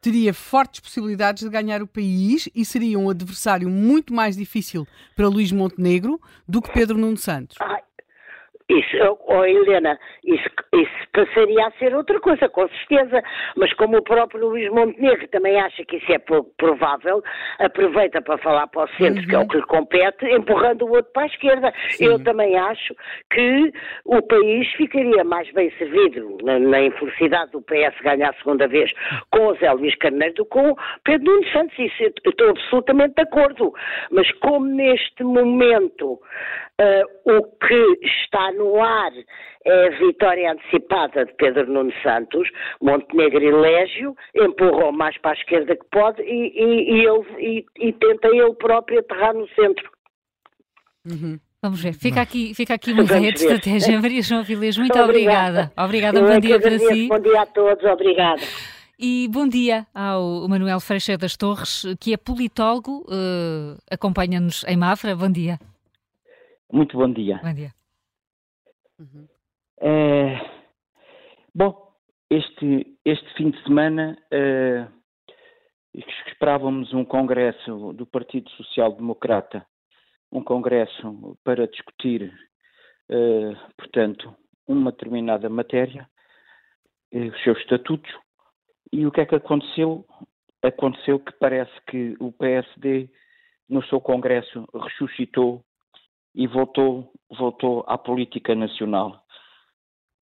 D: teria fortes possibilidades de ganhar o país e seria um adversário muito mais difícil para Luís Montenegro do que Pedro Nuno Santos.
E: Ai, isso, oh Helena, isso, isso passaria a ser outra coisa, com certeza. Mas como o próprio Luís Montenegro também acha que isso é provável, aproveita para falar para o centro, uhum. que é o uhum. que lhe compete, empurrando o outro para a esquerda. Sim. Eu também acho que o país ficaria mais bem servido na, na infelicidade do PS ganhar a segunda vez com o Zé Luís Carneiro do que com Pedro Nuno Santos. Isso eu estou absolutamente de acordo. Mas como neste momento Uh, o que está no ar é a vitória antecipada de Pedro Nuno Santos, Montenegro e Légio, empurrou mais para a esquerda que pode e, e, e ele, e, tenta ele próprio aterrar no centro.
B: Uhum. Vamos ver, fica aqui, fica aqui uma ideia de estratégia. Maria João Vilês, muito obrigada. Obrigada, bom dia para si.
E: Bom dia a todos, obrigada.
B: E bom dia ao Manuel Freixeira das Torres, que é politólogo, uh, acompanha-nos em Mafra. Bom dia.
F: Muito bom dia.
B: Bom dia.
F: Uhum. É, bom, este, este fim de semana é, esperávamos um congresso do Partido Social Democrata, um congresso para discutir, é, portanto, uma determinada matéria, os seus estatutos, e o que é que aconteceu? Aconteceu que parece que o PSD, no seu congresso, ressuscitou e voltou, voltou à política nacional.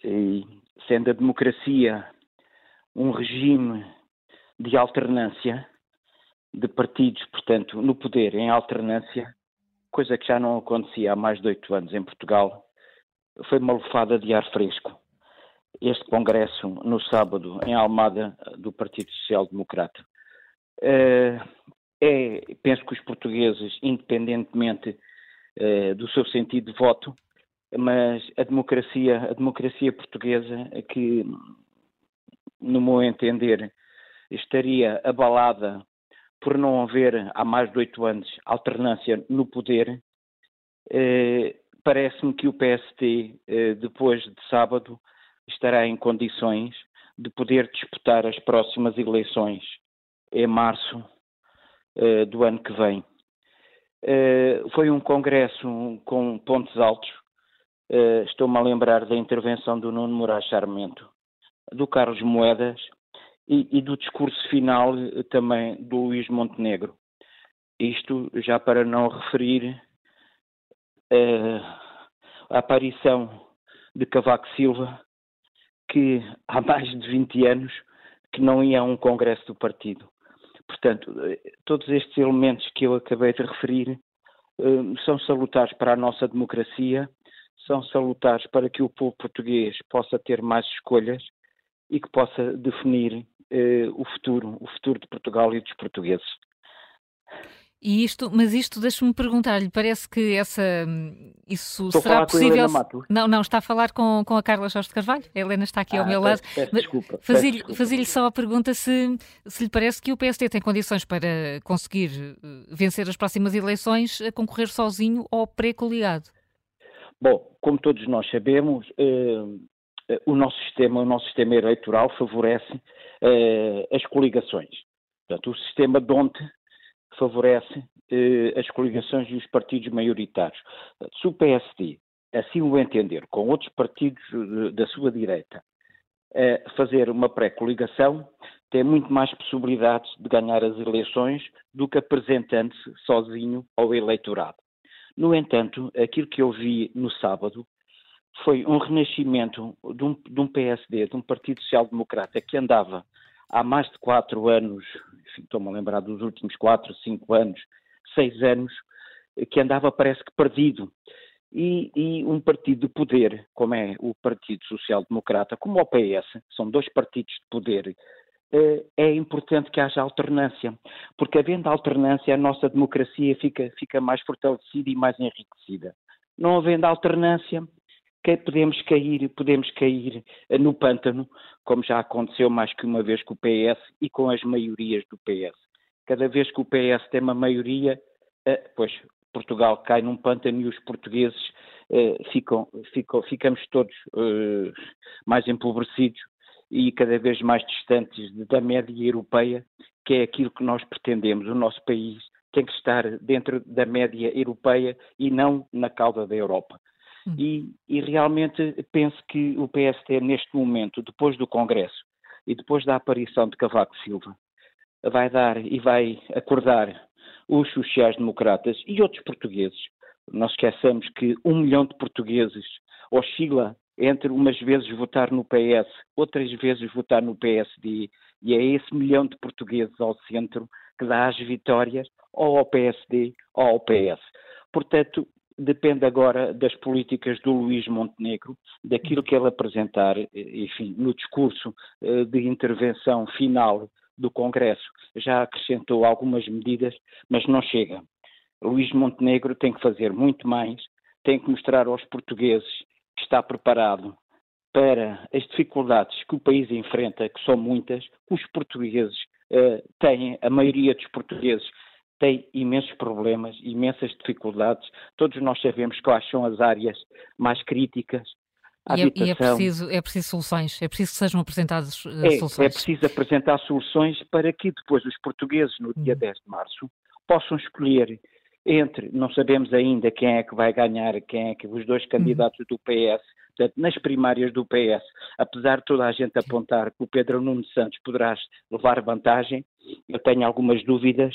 F: E, sendo a democracia um regime de alternância, de partidos, portanto, no poder em alternância, coisa que já não acontecia há mais de oito anos em Portugal, foi uma lufada de ar fresco. este congresso no sábado em Almada do Partido Social Democrata. Uh, é, penso que os portugueses, independentemente uh, do seu sentido de voto, mas a democracia, a democracia portuguesa, que, no meu entender, estaria abalada por não haver, há mais de oito anos, alternância no poder, eh, parece-me que o PST, eh, depois de sábado, estará em condições de poder disputar as próximas eleições em março eh, do ano que vem. Eh, foi um congresso com pontos altos. Eh, estou-me a lembrar da intervenção do Nuno Moraes Charmento, do Carlos Moedas e, e do discurso final também do Luís Montenegro. Isto já para não referir a aparição de Cavaco Silva, que há mais de 20 anos que não ia a um congresso do partido. Portanto, todos estes elementos que eu acabei de referir uh, são salutares para a nossa democracia, são salutares para que o povo português possa ter mais escolhas e que possa definir uh, o futuro, o futuro de Portugal e dos portugueses.
B: E isto, mas isto deixa-me perguntar-lhe, parece que essa isso Estou será possível? Não, não, está a falar com, com a Carla Jorge de Carvalho. A Helena está aqui ah, ao meu lado.
F: Desculpa.
B: Fazer-lhe fazer só a pergunta se, se lhe parece que o PSD tem condições para conseguir eh, vencer as próximas eleições a concorrer sozinho ou pré-coliado.
F: Bom, como todos nós sabemos, eh, eh, o nosso sistema, o nosso sistema eleitoral favorece eh, as coligações. Portanto, o sistema de ontem favorece eh, as coligações e os partidos maioritários. Se o PSD assim o entender, com outros partidos eh, da sua direita, eh, fazer uma pré-coligação, tem muito mais possibilidades de ganhar as eleições do que apresentando-se sozinho ao eleitorado. No entanto, aquilo que eu vi no sábado foi um renascimento de um, de um PSD, de um Partido Social Democrata que andava há mais de quatro anos, estou-me a lembrar dos últimos quatro, cinco anos, seis anos, que andava parece que perdido. E, e, um partido de poder, como é o Partido Social Democrata, como o PS, são dois partidos de poder, eh, é importante que haja alternância, porque havendo alternância a nossa democracia fica, fica mais fortalecida e mais enriquecida. Não havendo alternância, que podemos cair, podemos cair eh, no pântano, como já aconteceu mais que uma vez com o PS e com as maiorias do PS. Cada vez que o PS tem uma maioria, eh, pois Portugal cai num pântano e os portugueses eh, ficam, ficam, ficamos todos mais empobrecidos e cada vez mais distantes da média europeia, que é aquilo que nós pretendemos. O nosso país tem que estar dentro da média europeia e não na cauda da Europa. Hum. E, e, realmente penso que o PST, neste momento, depois do Congresso e depois da aparição de Cavaco Silva, vai dar e vai acordar os sociais-democratas e outros portugueses. Nós esqueçamos que um milhão de portugueses oscila entre umas vezes votar no PS, outras vezes votar no PSD, e é esse milhão de portugueses ao centro que dá as vitórias ou ao PSD ou ao PS. Portanto, depende agora das políticas do Luís Montenegro, daquilo que ele apresentar, enfim, no discurso eh, de intervenção final do Congresso. Já acrescentou algumas medidas, mas não chega. Luís Montenegro tem que fazer muito mais, tem que mostrar aos portugueses que está preparado para as dificuldades que o país enfrenta, que são muitas, os portugueses uh, têm, a maioria dos portugueses tem imensos problemas, imensas dificuldades. Todos nós sabemos quais são as áreas mais críticas.
B: E é, e é, preciso, é preciso soluções, é preciso que sejam apresentadas uh, é, soluções.
F: É preciso apresentar soluções para que depois os portugueses, no dia uhum. 10 de março, possam escolher entre, não sabemos ainda quem é que vai ganhar, quem é que os dois candidatos uhum. do PS, portanto, nas primárias do PS, apesar de toda a gente apontar que o Pedro Nuno Santos poderá levar vantagem, eu tenho algumas dúvidas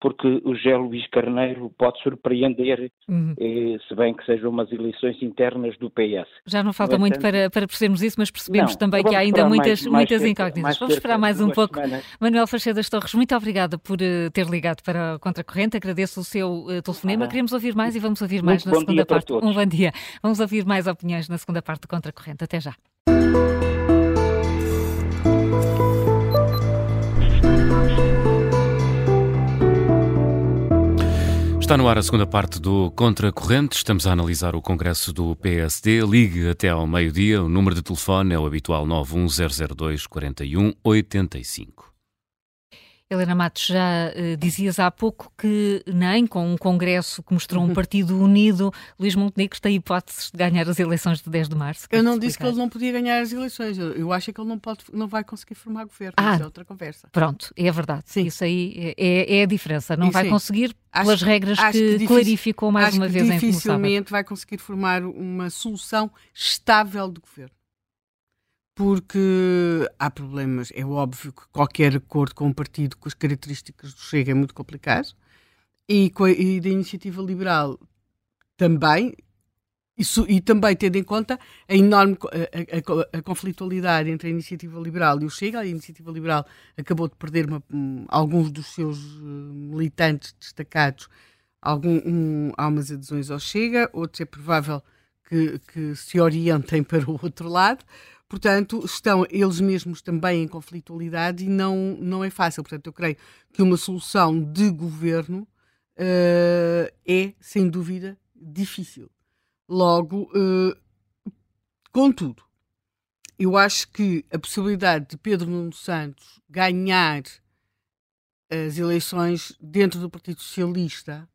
F: porque o José Luís Carneiro pode surpreender, uhum. eh, se bem que sejam umas eleições internas do PS.
B: Já não falta muito para, para percebermos isso, mas percebemos não, também que há ainda muitas, mais, muitas mais incógnitas. Mais vamos esperar mais um pouco. Semanas. Manuel Fachedas Torres, muito obrigada por uh, ter ligado para a Contracorrente, agradeço o seu uh, telefonema. Ah. Queremos ouvir mais e vamos ouvir mais muito na segunda parte. Um bom dia. Vamos ouvir mais opiniões na segunda parte do Contracorrente. Até já.
A: Está no ar a segunda parte do Contracorrente. Estamos a analisar o congresso do PSD. Ligue até ao meio-dia. O número de telefone é o habitual 91002 4185.
B: Helena Matos, já uh, dizias há pouco que nem com um congresso que mostrou um partido unido, Luís Montenegro tem hipóteses de ganhar as eleições de 10 de março.
D: Eu não disse que ele não podia ganhar as eleições. Eu, eu acho que ele não, pode, não vai conseguir formar governo. Ah, Isso é outra conversa.
B: Pronto, é verdade. Sim. Isso aí é, é a diferença. Não vai conseguir pelas acho, regras acho que, que clarificou mais uma vez
D: em dificilmente vai conseguir formar uma solução estável de governo porque há problemas. É óbvio que qualquer acordo com um partido com as características do Chega é muito complicado e, e da iniciativa liberal também. Isso, e também tendo em conta a enorme a, a, a, conflitualidade entre a iniciativa liberal e o Chega, a iniciativa liberal acabou de perder uma, um, alguns dos seus uh, militantes destacados, algum, um, há umas adesões ao Chega, outros é provável que, que se orientem para o outro lado. Portanto, estão eles mesmos também em conflitualidade e não, não é fácil. Portanto, eu creio que uma solução de governo uh, é, sem dúvida, difícil. Logo, uh, contudo, eu acho que a possibilidade de Pedro Nuno Santos ganhar as eleições dentro do Partido Socialista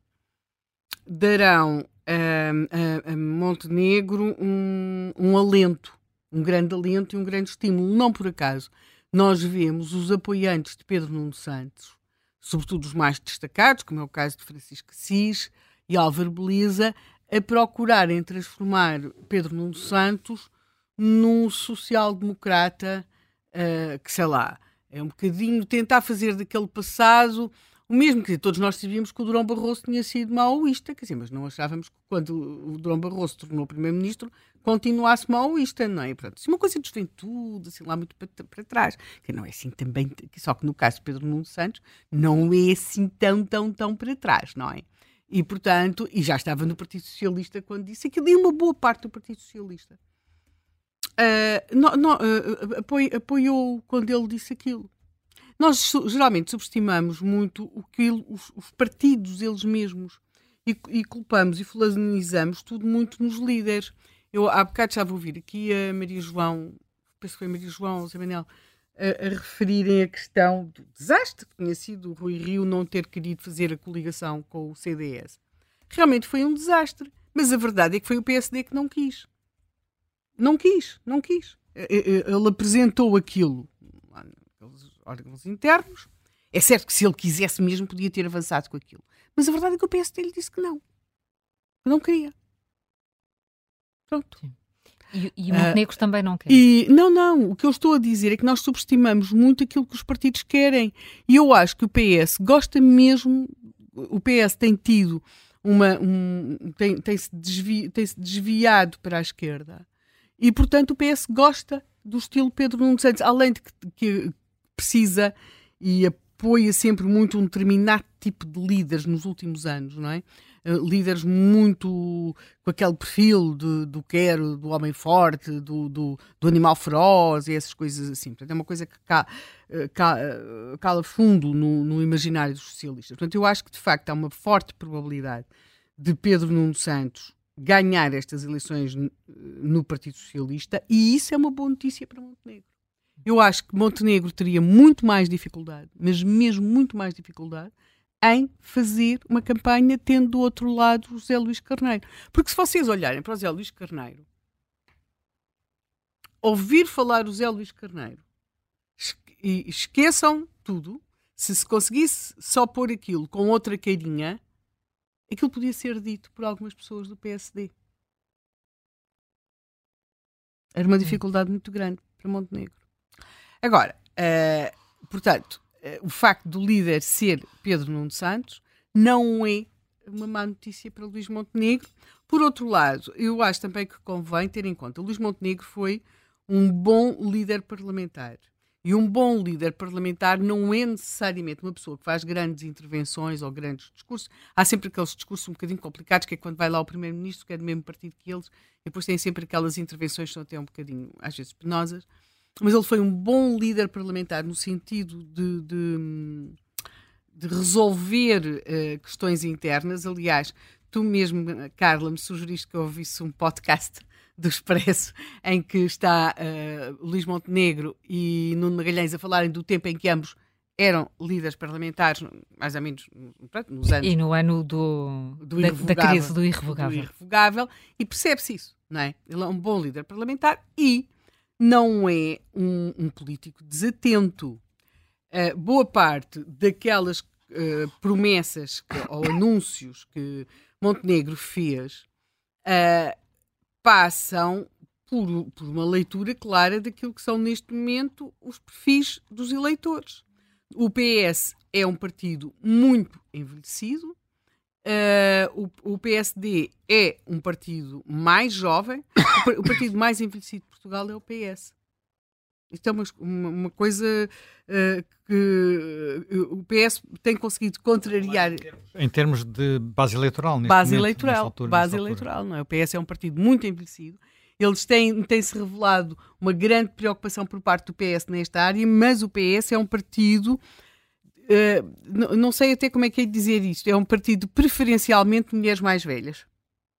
D: darão a, a, a Montenegro um, um alento um grande alento e um grande estímulo. Não por acaso, nós vemos os apoiantes de Pedro Nuno Santos, sobretudo os mais destacados, como é o caso de Francisco Assis e Álvaro Beleza, a procurarem transformar Pedro Nuno Santos num social-democrata uh, que, sei lá, é um bocadinho tentar fazer daquele passado o mesmo que todos nós sabíamos que o Durão Barroso tinha sido maoísta, quer dizer, mas não achávamos que quando o Durão Barroso se tornou primeiro-ministro continuasse maoísta, não é? Pronto, isso é uma coisa de juventude, assim, lá muito para, para trás, que não é assim também, só que no caso de Pedro Nuno Santos, não é assim tão, tão, tão para trás, não é? E, portanto, e já estava no Partido Socialista quando disse aquilo, e uma boa parte do Partido Socialista uh, não, não, uh, apoiou, apoiou quando ele disse aquilo. Nós geralmente subestimamos muito o que os, os partidos eles mesmos e, e, culpamos e fulanizamos tudo muito nos líderes. Eu há bocado já vou ouvir aqui a Maria João, penso que foi Maria João, o Zé Manel, a, a, referirem a questão do desastre que tinha sido o Rui Rio não ter querido fazer a coligação com o CDS. Realmente foi um desastre, mas a verdade é que foi o PSD que não quis. Não quis, não quis. Ele apresentou aquilo órgãos internos. É certo que se ele quisesse mesmo, podia ter avançado com aquilo. Mas a verdade é que o PSD lhe disse que não. Que não queria. Pronto. Sim.
B: E, e o Montenegro uh, também não quer.
D: E, não, não. O que eu estou a dizer é que nós subestimamos muito aquilo que os partidos querem. E eu acho que o PS gosta mesmo. O PS tem tido uma. Um, tem, tem, -se desvi, tem -se desviado para a esquerda. E, portanto, o PS gosta do estilo Pedro Nuno Santos. Além de que, que precisa e apoia sempre muito um determinado tipo de líderes nos últimos anos, não é? Uh, líderes muito com aquele perfil de, do quero, do homem forte, do, do, do, animal feroz e essas coisas assim. Portanto, é uma coisa que cá, uh, cala fundo no, no, imaginário dos socialistas. Portanto, eu acho que de facto há uma forte probabilidade de Pedro Nuno Santos ganhar estas eleições no Partido Socialista e isso é uma boa notícia para Montenegro. Eu acho que Montenegro teria muito mais dificuldade, mas mesmo muito mais dificuldade, em fazer uma campanha tendo do outro lado o José Luís Carneiro. Porque se vocês olharem para o José Luís Carneiro, ouvir falar o José Luís Carneiro e esqueçam tudo, se se conseguisse só pôr aquilo com outra carinha, aquilo podia ser dito por algumas pessoas do PSD. Era uma dificuldade muito grande para Montenegro. Agora, uh, portanto, uh, o facto do líder ser Pedro Nuno Santos não é uma má notícia para Luís Montenegro. Por outro lado, eu acho também que convém ter em conta, Luís Montenegro foi um bom líder parlamentar. E um bom líder parlamentar não é necessariamente uma pessoa que faz grandes intervenções ou grandes discursos. Há sempre aqueles discursos um bocadinho complicados, que é quando vai lá o primeiro-ministro, que é do mesmo partido que eles, e depois tem sempre aquelas intervenções que são até um bocadinho, às vezes, penosas mas ele foi um bom líder parlamentar no sentido de, de, de resolver uh, questões internas. Aliás, tu mesmo, Carla, me sugeriste que eu ouvisse um podcast do Expresso em que está uh, Luís Montenegro e Nuno Magalhães a falarem do tempo em que ambos eram líderes parlamentares, mais ou menos nos anos.
B: E no ano do, do da, da, crise do irrevogável. Do
D: irrevogável e percebe-se isso, não é? Ele é um bom líder parlamentar e não é um, um político desatento. Uh, boa parte daquelas uh, promessas que, ou anúncios que Montenegro fez uh, passam por, por uma leitura clara daquilo que são neste momento os perfis dos eleitores. O PS é um partido muito envelhecido, Uh, o, o, PSD é um partido mais jovem, o, partido mais envelhecido Portugal é o PS. Isto é uma, uma, coisa uh, que uh, o PS tem conseguido contrariar.
C: Em termos de base eleitoral,
D: base
C: momento,
D: eleitoral,
C: altura,
D: base eleitoral, não é? O PS é um partido muito envelhecido. Eles têm, têm-se revelado uma grande preocupação por parte do PS nesta área, mas o PS é um partido Uh, não sei até como é que é dizer isto. É um partido preferencialmente de mulheres mais velhas.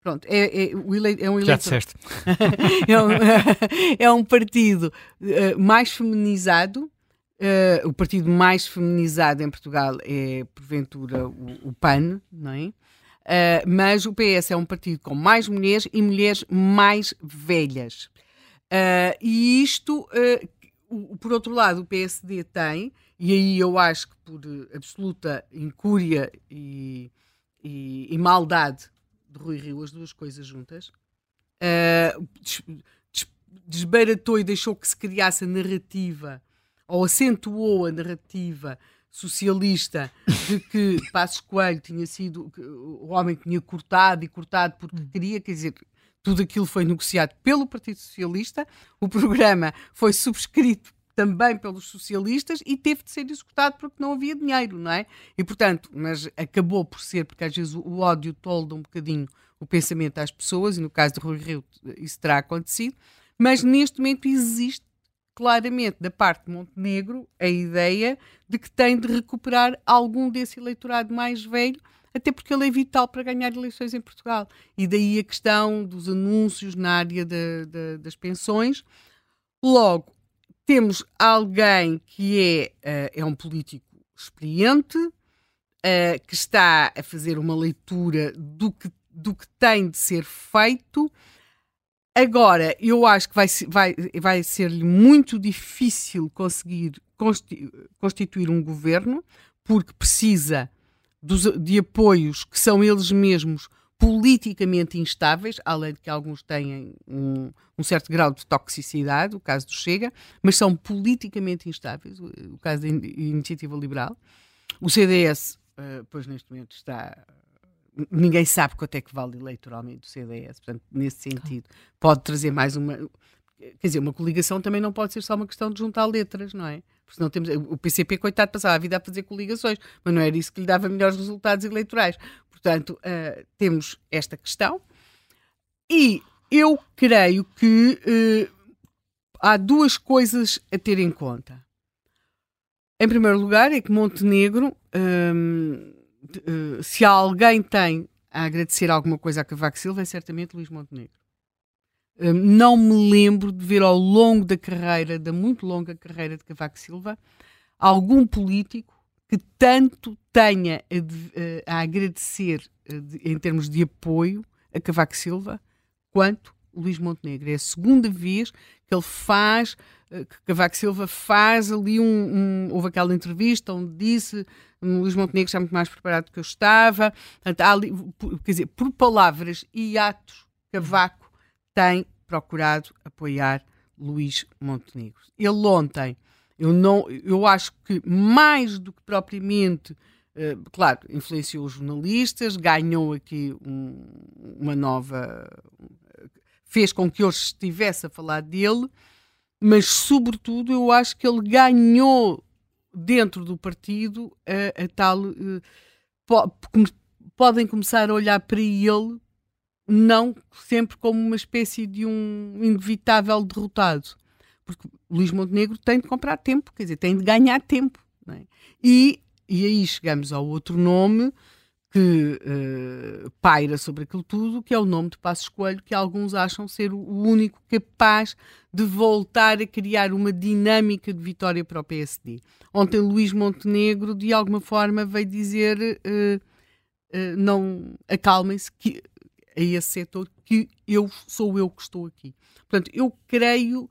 D: Pronto, é, é, é um
C: eleitor. Já disseste.
D: é, um, é um partido uh, mais feminizado. Uh, o partido mais feminizado em Portugal é, porventura, o, o PAN, não é? Uh, mas o PS é um partido com mais mulheres e mulheres mais velhas. Uh, e isto, uh, por outro lado, o PSD tem, e aí eu acho que por absoluta incúria e, e, e maldade de Rui Rio, as duas coisas juntas, des, des, desbaratou e deixou que se criasse a narrativa, ou acentuou a narrativa socialista de que Passos Coelho tinha sido o homem que tinha cortado e cortado porque hum. queria, quer dizer, tudo aquilo foi negociado pelo Partido Socialista, o programa foi subscrito também pelos socialistas e teve de ser executado porque não havia dinheiro, não é? E portanto, mas acabou por ser, porque às vezes o ódio tolda um bocadinho o pensamento às pessoas, e no caso de Rui Rio isso terá acontecido, mas neste momento existe claramente da parte de Montenegro a ideia de que tem de recuperar algum desse eleitorado mais velho, até porque ele é vital para ganhar eleições em Portugal. E daí a questão dos anúncios na área de, de, das pensões. Logo, temos alguém que é, uh, é um político experiente, uh, que está a fazer uma leitura do que, do que tem de ser feito. Agora, eu acho que vai, vai, vai ser-lhe muito difícil conseguir constituir um governo, porque precisa dos, de apoios que são eles mesmos politicamente instáveis, além de que alguns têm um, um, certo grau de toxicidade, o caso do Chega, mas são politicamente instáveis, o, caso da Iniciativa Liberal. O CDS, eh, pois neste momento está ninguém sabe quanto é que vale eleitoralmente o CDS, portanto, nesse sentido, pode trazer mais uma. Quer dizer, uma coligação também não pode ser só uma questão de juntar letras, não é? Porque senão temos. O PCP, coitado, passava a vida a fazer coligações, mas não era isso que lhe dava melhores resultados eleitorais. Portanto, uh, temos esta questão. E eu creio que uh, há duas coisas a ter em conta. Em primeiro lugar, é que Montenegro. Um, uh, se alguém tem a agradecer alguma coisa a Cavaco Silva, é certamente Luís Montenegro. Uh, não me lembro de ver ao longo da carreira, da muito longa carreira de Cavaco Silva, algum político que tanto tenha a, uh, a agradecer de, em termos de apoio a Cavaco Silva quanto Luís Montenegro. É a segunda vez que ele faz, que Cavaco Silva faz ali um, um, Houve aquela entrevista onde disse o Luís Montenegro está muito mais preparado do que eu estava. Portanto, ali, quer dizer, por palavras e atos, Cavaco tem procurado apoiar Luís Montenegro. Ele ontem, eu, não, eu acho que mais do que propriamente, uh, claro, influenciou os jornalistas, ganhou aqui um, uma nova. fez com que hoje estivesse a falar dele, mas sobretudo eu acho que ele ganhou dentro do partido a, a tal. Uh, po podem começar a olhar para ele não sempre como uma espécie de um inevitável derrotado. Porque Luís Montenegro tem de comprar tempo, quer dizer, tem de ganhar tempo. É? E e aí chegamos ao outro nome que uh, paira sobre aquilo tudo, que é o nome de Passos Coelho, que alguns acham ser o único capaz de voltar a criar uma dinâmica de vitória para o PSD. Ontem Luís Montenegro, de alguma forma, veio dizer uh, uh, não acalmem-se que a esse setor que eu sou eu que estou aqui. Portanto, eu creio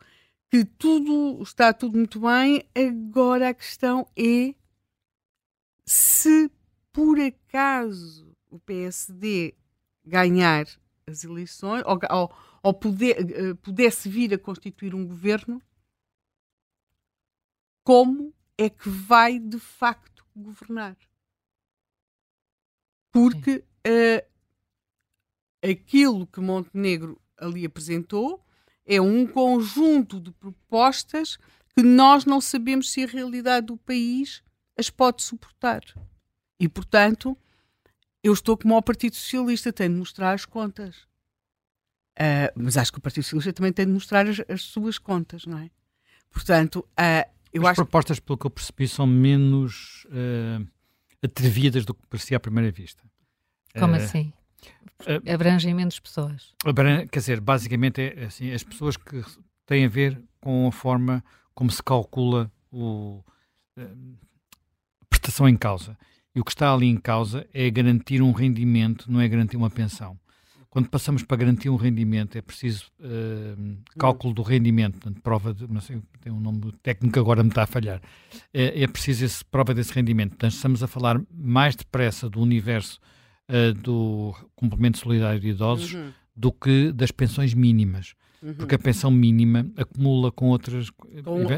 D: que tudo está tudo muito bem. Agora a questão é se por acaso o PSD ganhar as eleições ou, ou, ou poder, uh, pudesse vir a constituir um governo, como é que vai de facto governar? Porque uh, aquilo que Montenegro ali apresentou é um conjunto de propostas que nós não sabemos se a realidade do país as pode suportar. E, portanto, eu estou como ao Partido Socialista, tenho de mostrar as contas. Uh, mas acho que o Partido Socialista também tem de mostrar as, as suas contas, não é? Portanto, uh, eu
C: as
D: acho...
C: propostas, pelo que eu percebi, são menos uh, atrevidas do que parecia à primeira vista.
B: Como assim? Abrangem menos pessoas.
C: Quer dizer, basicamente é assim, as pessoas que têm a ver com a forma como se calcula o, a prestação em causa. E o que está ali em causa é garantir um rendimento, não é garantir uma pensão. Quando passamos para garantir um rendimento, é preciso uh, cálculo do rendimento, portanto, prova de, não sei, tem um nome técnico agora me está a falhar. É, é preciso esse, prova desse rendimento. Portanto, estamos a falar mais depressa do universo uh, do complemento solidário de idosos uhum. do que das pensões mínimas. Uhum. Porque a pensão mínima acumula com outras
D: com,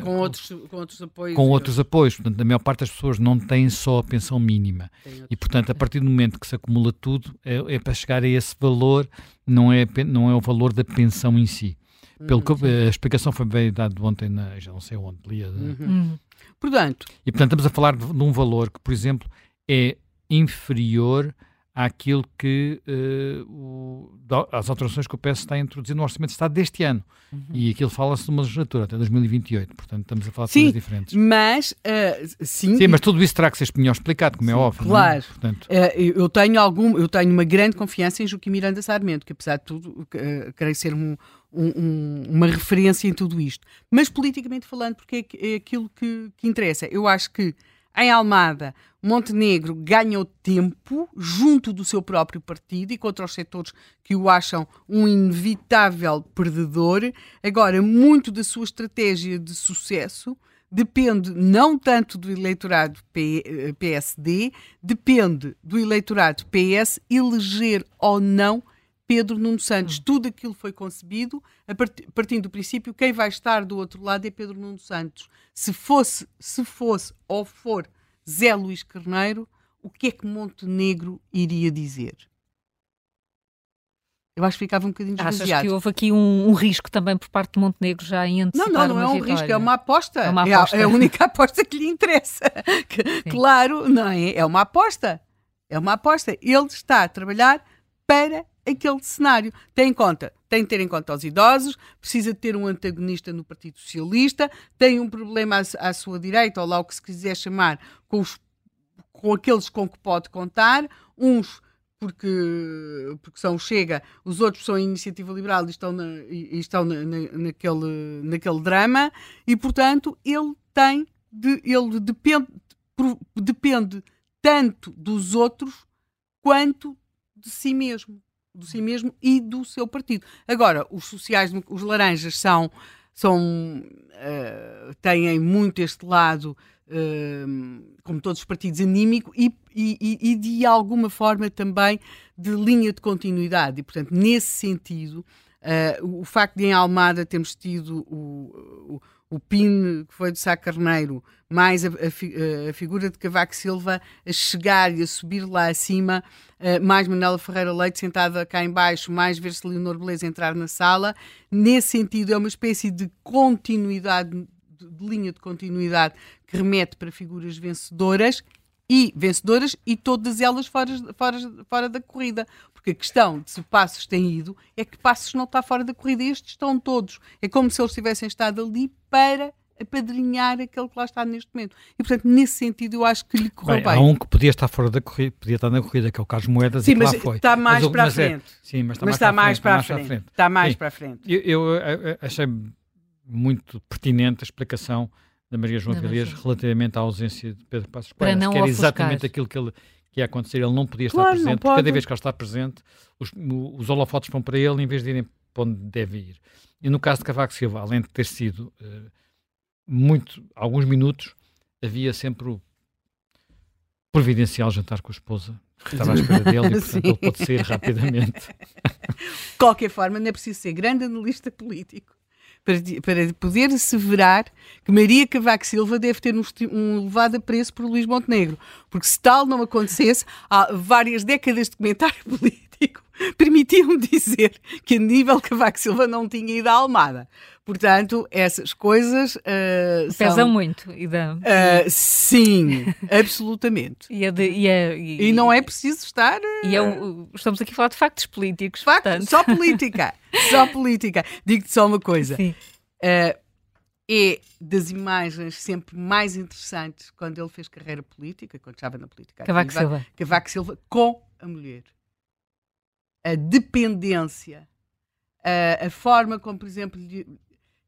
D: com, outros, com outros apoios.
C: Com outros apoios. Portanto, a maior parte das pessoas não tem só a pensão mínima. E, portanto, a partir do momento que se acumula tudo, é, é, para chegar a esse valor, não é, não é o valor da pensão em si. Pelo uhum. que a explicação foi bem dada ontem, na, já não sei onde, lia. Uhum.
D: Uhum. Portanto.
C: E portanto estamos a falar de, de um valor que, por exemplo, é inferior àquilo que uh, o, as alterações que o PS está a introduzir no Orçamento de Estado deste ano. Uhum. E aquilo fala-se de uma legislatura até 2028, portanto estamos a falar de sim, coisas diferentes.
D: Mas, uh, sim,
C: sim, mas tudo isso terá que ser melhor explicado, como é sim, é óbvio.
D: Claro. É? Portanto... Uh, eu, tenho algum, eu tenho uma grande confiança em Joaquim Miranda Sarmento, que apesar de tudo, uh, creio ser um, um, uma referência em tudo isto. Mas politicamente falando, porque é, é aquilo que, que interessa. Eu acho que em Almada, Montenegro ganhou tempo junto do seu próprio partido e contra os setores que o acham um inevitável perdedor. Agora, muito da sua estratégia de sucesso depende não tanto do eleitorado PSD, depende do eleitorado PS eleger ou não Pedro Nuno Santos. Hum. Tudo aquilo foi concebido a partindo do princípio quem vai estar do outro lado é Pedro Nuno Santos. Se fosse, se fosse ou for Zé Luís Carneiro, o que é que Montenegro iria dizer? Eu acho que ficava um bocadinho desvaziado.
B: Achas que houve aqui um, um, risco também por parte de Montenegro já em antecipar
D: Não, não, não é um vitória. risco, é uma aposta. É, uma aposta. É, a, é a única aposta que lhe interessa. claro, não é? É uma aposta. É uma aposta. Ele está a trabalhar para aquele cenário. Tem em conta, tem de ter em conta os idosos, precisa ter um antagonista no Partido Socialista, tem um problema à, à sua direita, ou lá o que se quiser chamar, com, os, com aqueles com que pode contar, uns porque, porque são Chega, os outros são a Iniciativa Liberal e estão, na, e estão na, na, naquele, naquele drama, e portanto ele tem, de, ele depende, depende tanto dos outros quanto de si mesmo de si mesmo e do seu partido. Agora, os sociais, os laranjas são, são uh, têm muito este lado, uh, como todos os partidos, anímico e, e, e, de alguma forma também de linha de continuidade. E, portanto, nesse sentido, uh, o facto de em Almada termos tido o, o o PIN que foi de Sá Carneiro, mais a, a, a, figura de Cavaco Silva a chegar e a subir lá acima, uh, mais Manela Ferreira Leite sentada cá embaixo, mais ver se Leonor Beleza entrar na sala. Nesse sentido, é uma espécie de continuidade, de, de linha de continuidade que remete para figuras vencedoras e vencedoras e todas elas fora, fora, fora da corrida. Porque a questão de se Passos tem ido é que Passos não está fora da corrida. Estes estão todos. É como se eles tivessem estado ali para apadrinhar aquele que lá está neste momento. E, portanto, nesse sentido, eu acho que lhe correu bem. bem.
C: Há um que podia estar fora da corrida, podia estar na corrida, que é o Carlos Moedas,
D: sim,
C: e
D: mas
C: lá foi.
D: Está mais mas, para a é- frente. É,
C: sim, mas está,
D: mas
C: mais, está
D: para
C: mais,
D: para, frente, frente. Está mais sim. para a frente.
C: Eu, eu, eu, achei muito pertinente a explicação da Maria João Vilhas relativamente à ausência de Pedro Passos Coelho, que era exatamente aquilo que ele que ia acontecer, ele não podia
D: claro,
C: estar presente, porque cada vez que ele está presente, os, os holofotes vão para ele em vez de irem para onde deve ir. E no caso de Cavaco Silva, além de ter sido uh, muito, alguns minutos, havia sempre o providencial jantar com a esposa que estava à espera dele e, portanto, ele pode sair rapidamente.
D: De qualquer forma, não é preciso ser grande analista político para, para poder asseverar que Maria Cavaco Silva deve ter um, um levado a preço por Luís Montenegro. Porque se tal não acontecesse, há várias décadas de comentário político permitiam dizer que a nível Cavaco Silva não tinha ido à Almada. Portanto, essas coisas uh,
B: pesam são, muito. E dá... Uh,
D: sim, absolutamente.
B: E, é de, e, é, e,
D: e, não é preciso estar.
B: É o, estamos aqui a falar de factos políticos.
D: Factos, só política. só política. Digo-te só uma coisa. Sim. Uh, é das imagens sempre mais interessantes quando ele fez carreira política, quando estava na política.
B: Cavaco Silva.
D: Cavaco Silva com a mulher. A dependência, a, a forma como, por exemplo, lhe,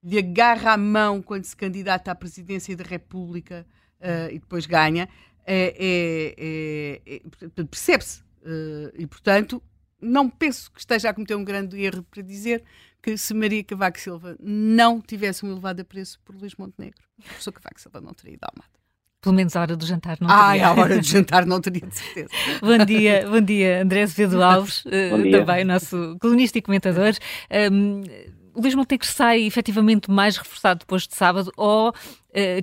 D: lhe agarra a mão quando se candidata à presidência da República uh, e depois ganha, é, é, é, é percebe-se. Uh, e, portanto, não penso que esteja a cometer um grande erro para dizer que se Maria Cavaco Silva não tivesse um elevado a preço por Luís Montenegro, o professor Cavaco Silva não teria ido à Almada.
B: Pelo menos a hora do jantar não
D: teria. Ai, a hora do jantar não teria, de certeza.
B: bom dia, bom dia André Azevedo Alves, uh, também nosso colunista e comentador. Um, o Luís Montenegro sai efetivamente mais reforçado depois de sábado ou uh,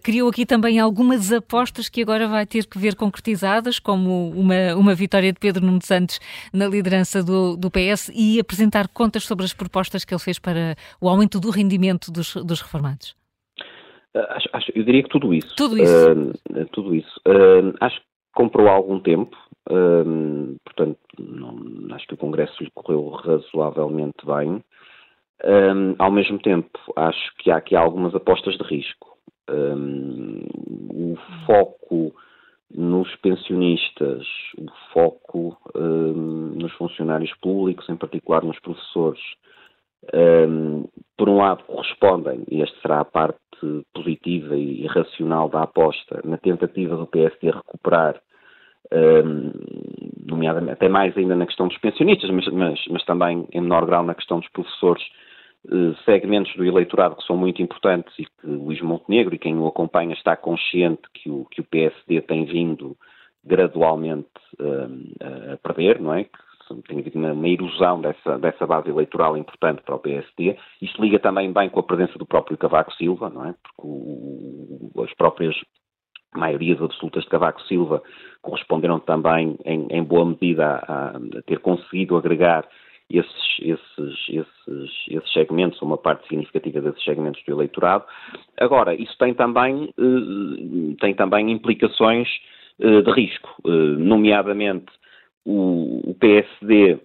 B: criou aqui também algumas apostas que agora vai ter que ver concretizadas, como uma, uma vitória de Pedro Nuno Santos na liderança do, do PS e apresentar contas sobre as propostas que ele fez para o aumento do rendimento dos, dos reformados?
G: Uh, acho, acho, eu diria que tudo isso.
B: Tudo isso.
G: Uh, tudo isso. Uh, acho que comprou algum tempo, portanto, não, acho que o Congresso lhe correu razoavelmente bem. Ao mesmo tempo, acho que há aqui algumas apostas de risco. O foco nos pensionistas, o foco nos funcionários públicos, em particular nos professores, por um lado correspondem, e esta será a parte positiva e racional da aposta, na tentativa do PSD recuperar nomeadamente, até mais ainda na questão dos pensionistas, mas, mas, mas, também em menor grau na questão dos professores, eh, segmentos do eleitorado que são muito importantes e que Luís Montenegro e quem o acompanha está consciente que o, que o PSD tem vindo gradualmente uh, a perder, não é? Que tem havido uma, uma erosão dessa, dessa base eleitoral importante para o PSD. Isto liga também bem com a presença do próprio Cavaco Silva, não é? Porque o, as próprias maiorias absolutas de Cavaco Silva corresponderam também, em, em boa medida, a, a ter conseguido agregar esses, esses, esses, esses segmentos, uma parte significativa desses segmentos do eleitorado. Agora, isso tem também, eh, tem também implicações eh, de risco, eh, nomeadamente o, o PSD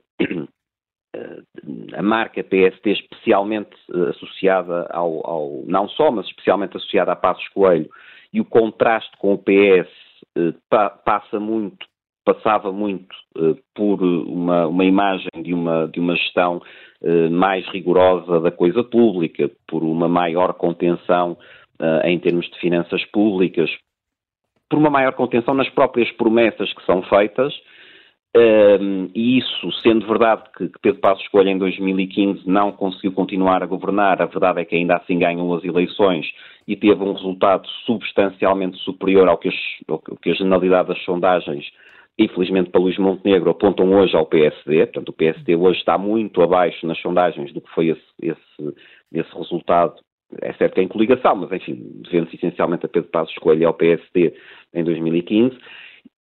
G: a marca PSD especialmente associada ao, ao, não só, mas especialmente associada a Passos Coelho e o contraste com o PS passa muito passava muito por uma, uma, imagem de uma, de uma gestão mais rigorosa da coisa pública, por uma maior contenção em termos de finanças públicas, por uma maior contenção nas próprias promessas que são feitas. E isso, sendo verdade que, que Pedro Passos Coelho em 2015 não conseguiu continuar a governar, a verdade é que ainda assim ganhou as eleições e teve um resultado substancialmente superior ao que, as, ao que a generalidade das sondagens infelizmente para Luís Montenegro, apontam hoje ao PSD, portanto o PSD hoje está muito abaixo nas sondagens do que foi esse, esse, esse resultado, é certo que é em coligação, mas enfim, devendo-se essencialmente a Pedro Passos Coelho e ao PSD em 2015,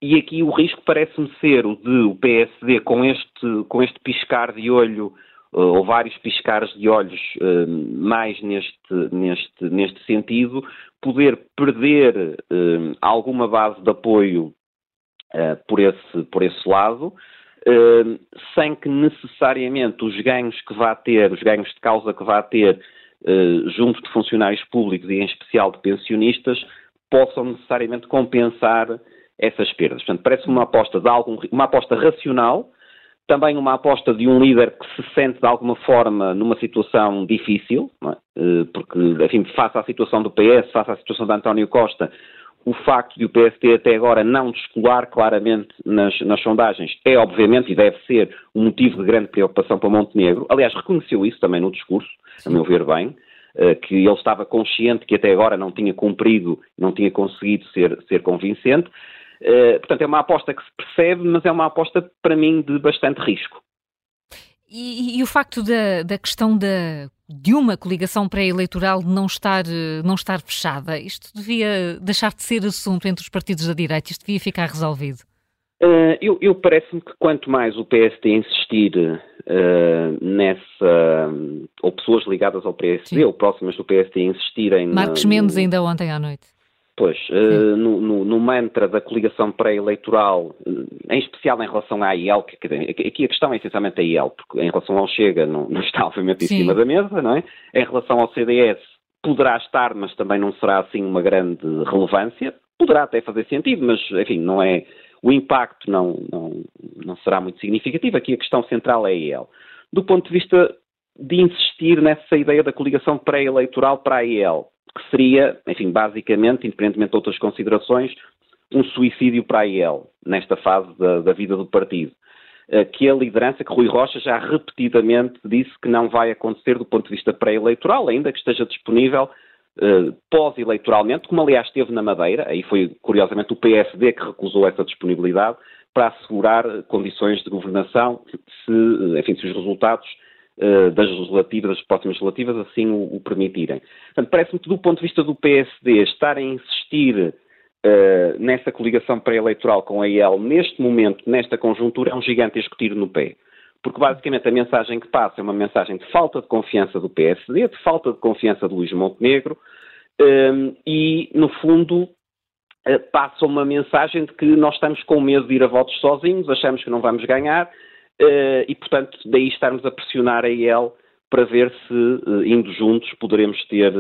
G: e aqui o risco parece-me ser o de o PSD com este, com este piscar de olho uh, ou vários piscares de olhos uh, mais neste, neste, neste sentido, poder perder uh, alguma base de apoio por, esse, por esse lado, sem que necessariamente os ganhos que vá ter, os ganhos de causa que vá ter, junto de funcionários públicos e em especial de pensionistas, possam necessariamente compensar essas perdas. Portanto, parece uma aposta de algum, uma aposta racional, também uma aposta de um líder que se sente de alguma forma numa situação difícil, é? Eh, porque, enfim, face à situação do PS, face à situação de António Costa, o facto de o PSD até agora não descolar claramente nas, nas, sondagens é, obviamente, e deve ser um motivo de grande preocupação para Montenegro. Aliás, reconheceu isso também no discurso, a meu ver bem, eh, que ele estava consciente que até agora não tinha cumprido, não tinha conseguido ser, ser convincente. Eh, portanto, é uma aposta que se percebe, mas é uma aposta, para mim, de bastante risco.
B: E, e, o facto da, da questão da, de uma coligação pré-eleitoral não estar, não estar fechada, isto devia deixar de ser assunto entre os partidos da direita, isto devia ficar resolvido?
G: Uh, eu, eu parece-me que quanto mais o PSD insistir uh, nessa, ou pessoas ligadas ao PSD Sim. ou próximas do PSD insistirem...
B: Marcos na, Mendes ainda ontem à noite.
G: Pois, uh, no, no, no, mantra da coligação pré-eleitoral, eh, em especial em relação à IEL, que, aqui a questão é essencialmente a IEL, porque em relação ao Chega não, não está obviamente em Sim. cima da mesa, não é? Em relação ao CDS poderá estar, mas também não será assim uma grande relevância, poderá até fazer sentido, mas enfim, não é, o impacto não, não, não será muito significativo, aqui a questão central é a IEL. Do ponto de vista de insistir nessa ideia da coligação pré-eleitoral para a IEL, que seria, enfim, basicamente, independentemente de outras considerações, um suicídio para a IEL, nesta fase da, da vida do partido. Eh, que a liderança, que Rui Rocha já repetidamente disse que não vai acontecer do ponto de vista pré-eleitoral, ainda que esteja disponível uh, pós-eleitoralmente, como aliás esteve na Madeira, aí foi curiosamente o PSD que recusou essa disponibilidade, para assegurar condições de governação se, enfim, se os resultados uh, das legislativas, das próximas legislativas, assim o, o permitirem. Portanto, parece-me que do ponto de vista do PSD, estar a insistir uh, nessa coligação pré-eleitoral com a IEL, neste momento, nesta conjuntura, é um gigantesco tiro no pé. Porque basicamente a mensagem que passa é uma mensagem de falta de confiança do PSD, de falta de confiança de Luís Montenegro, um, ehm, e, no fundo, eh, passa uma mensagem de que nós estamos com medo de ir a votos sozinhos, achamos que não vamos ganhar e, portanto, daí estarmos a pressionar a IEL para ver se, uh, indo juntos, poderemos ter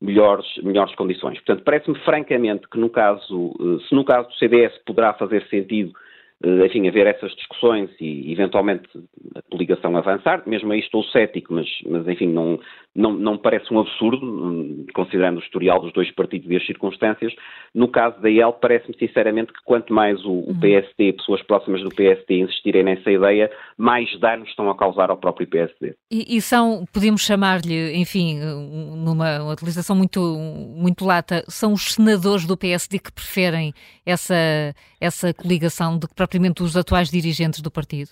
G: melhores, melhores condições. Portanto, parece-me francamente que no caso, uh, se no caso do CDS poderá fazer sentido eh, enfim, haver essas discussões e eventualmente a coligação avançar, mesmo aí estou cético, mas, mas enfim, não, não, não parece um absurdo, hum, considerando o historial dos dois partidos e as circunstâncias. No caso da IEL, parece-me sinceramente que quanto mais o, o uhum. PSD, pessoas próximas do PSD insistirem nessa ideia, mais danos estão a causar ao próprio PSD.
B: E, e são, podemos chamar-lhe, enfim, numa utilização muito, muito lata, são os senadores do PSD que preferem essa, essa coligação de que propriamente os atuais dirigentes do partido?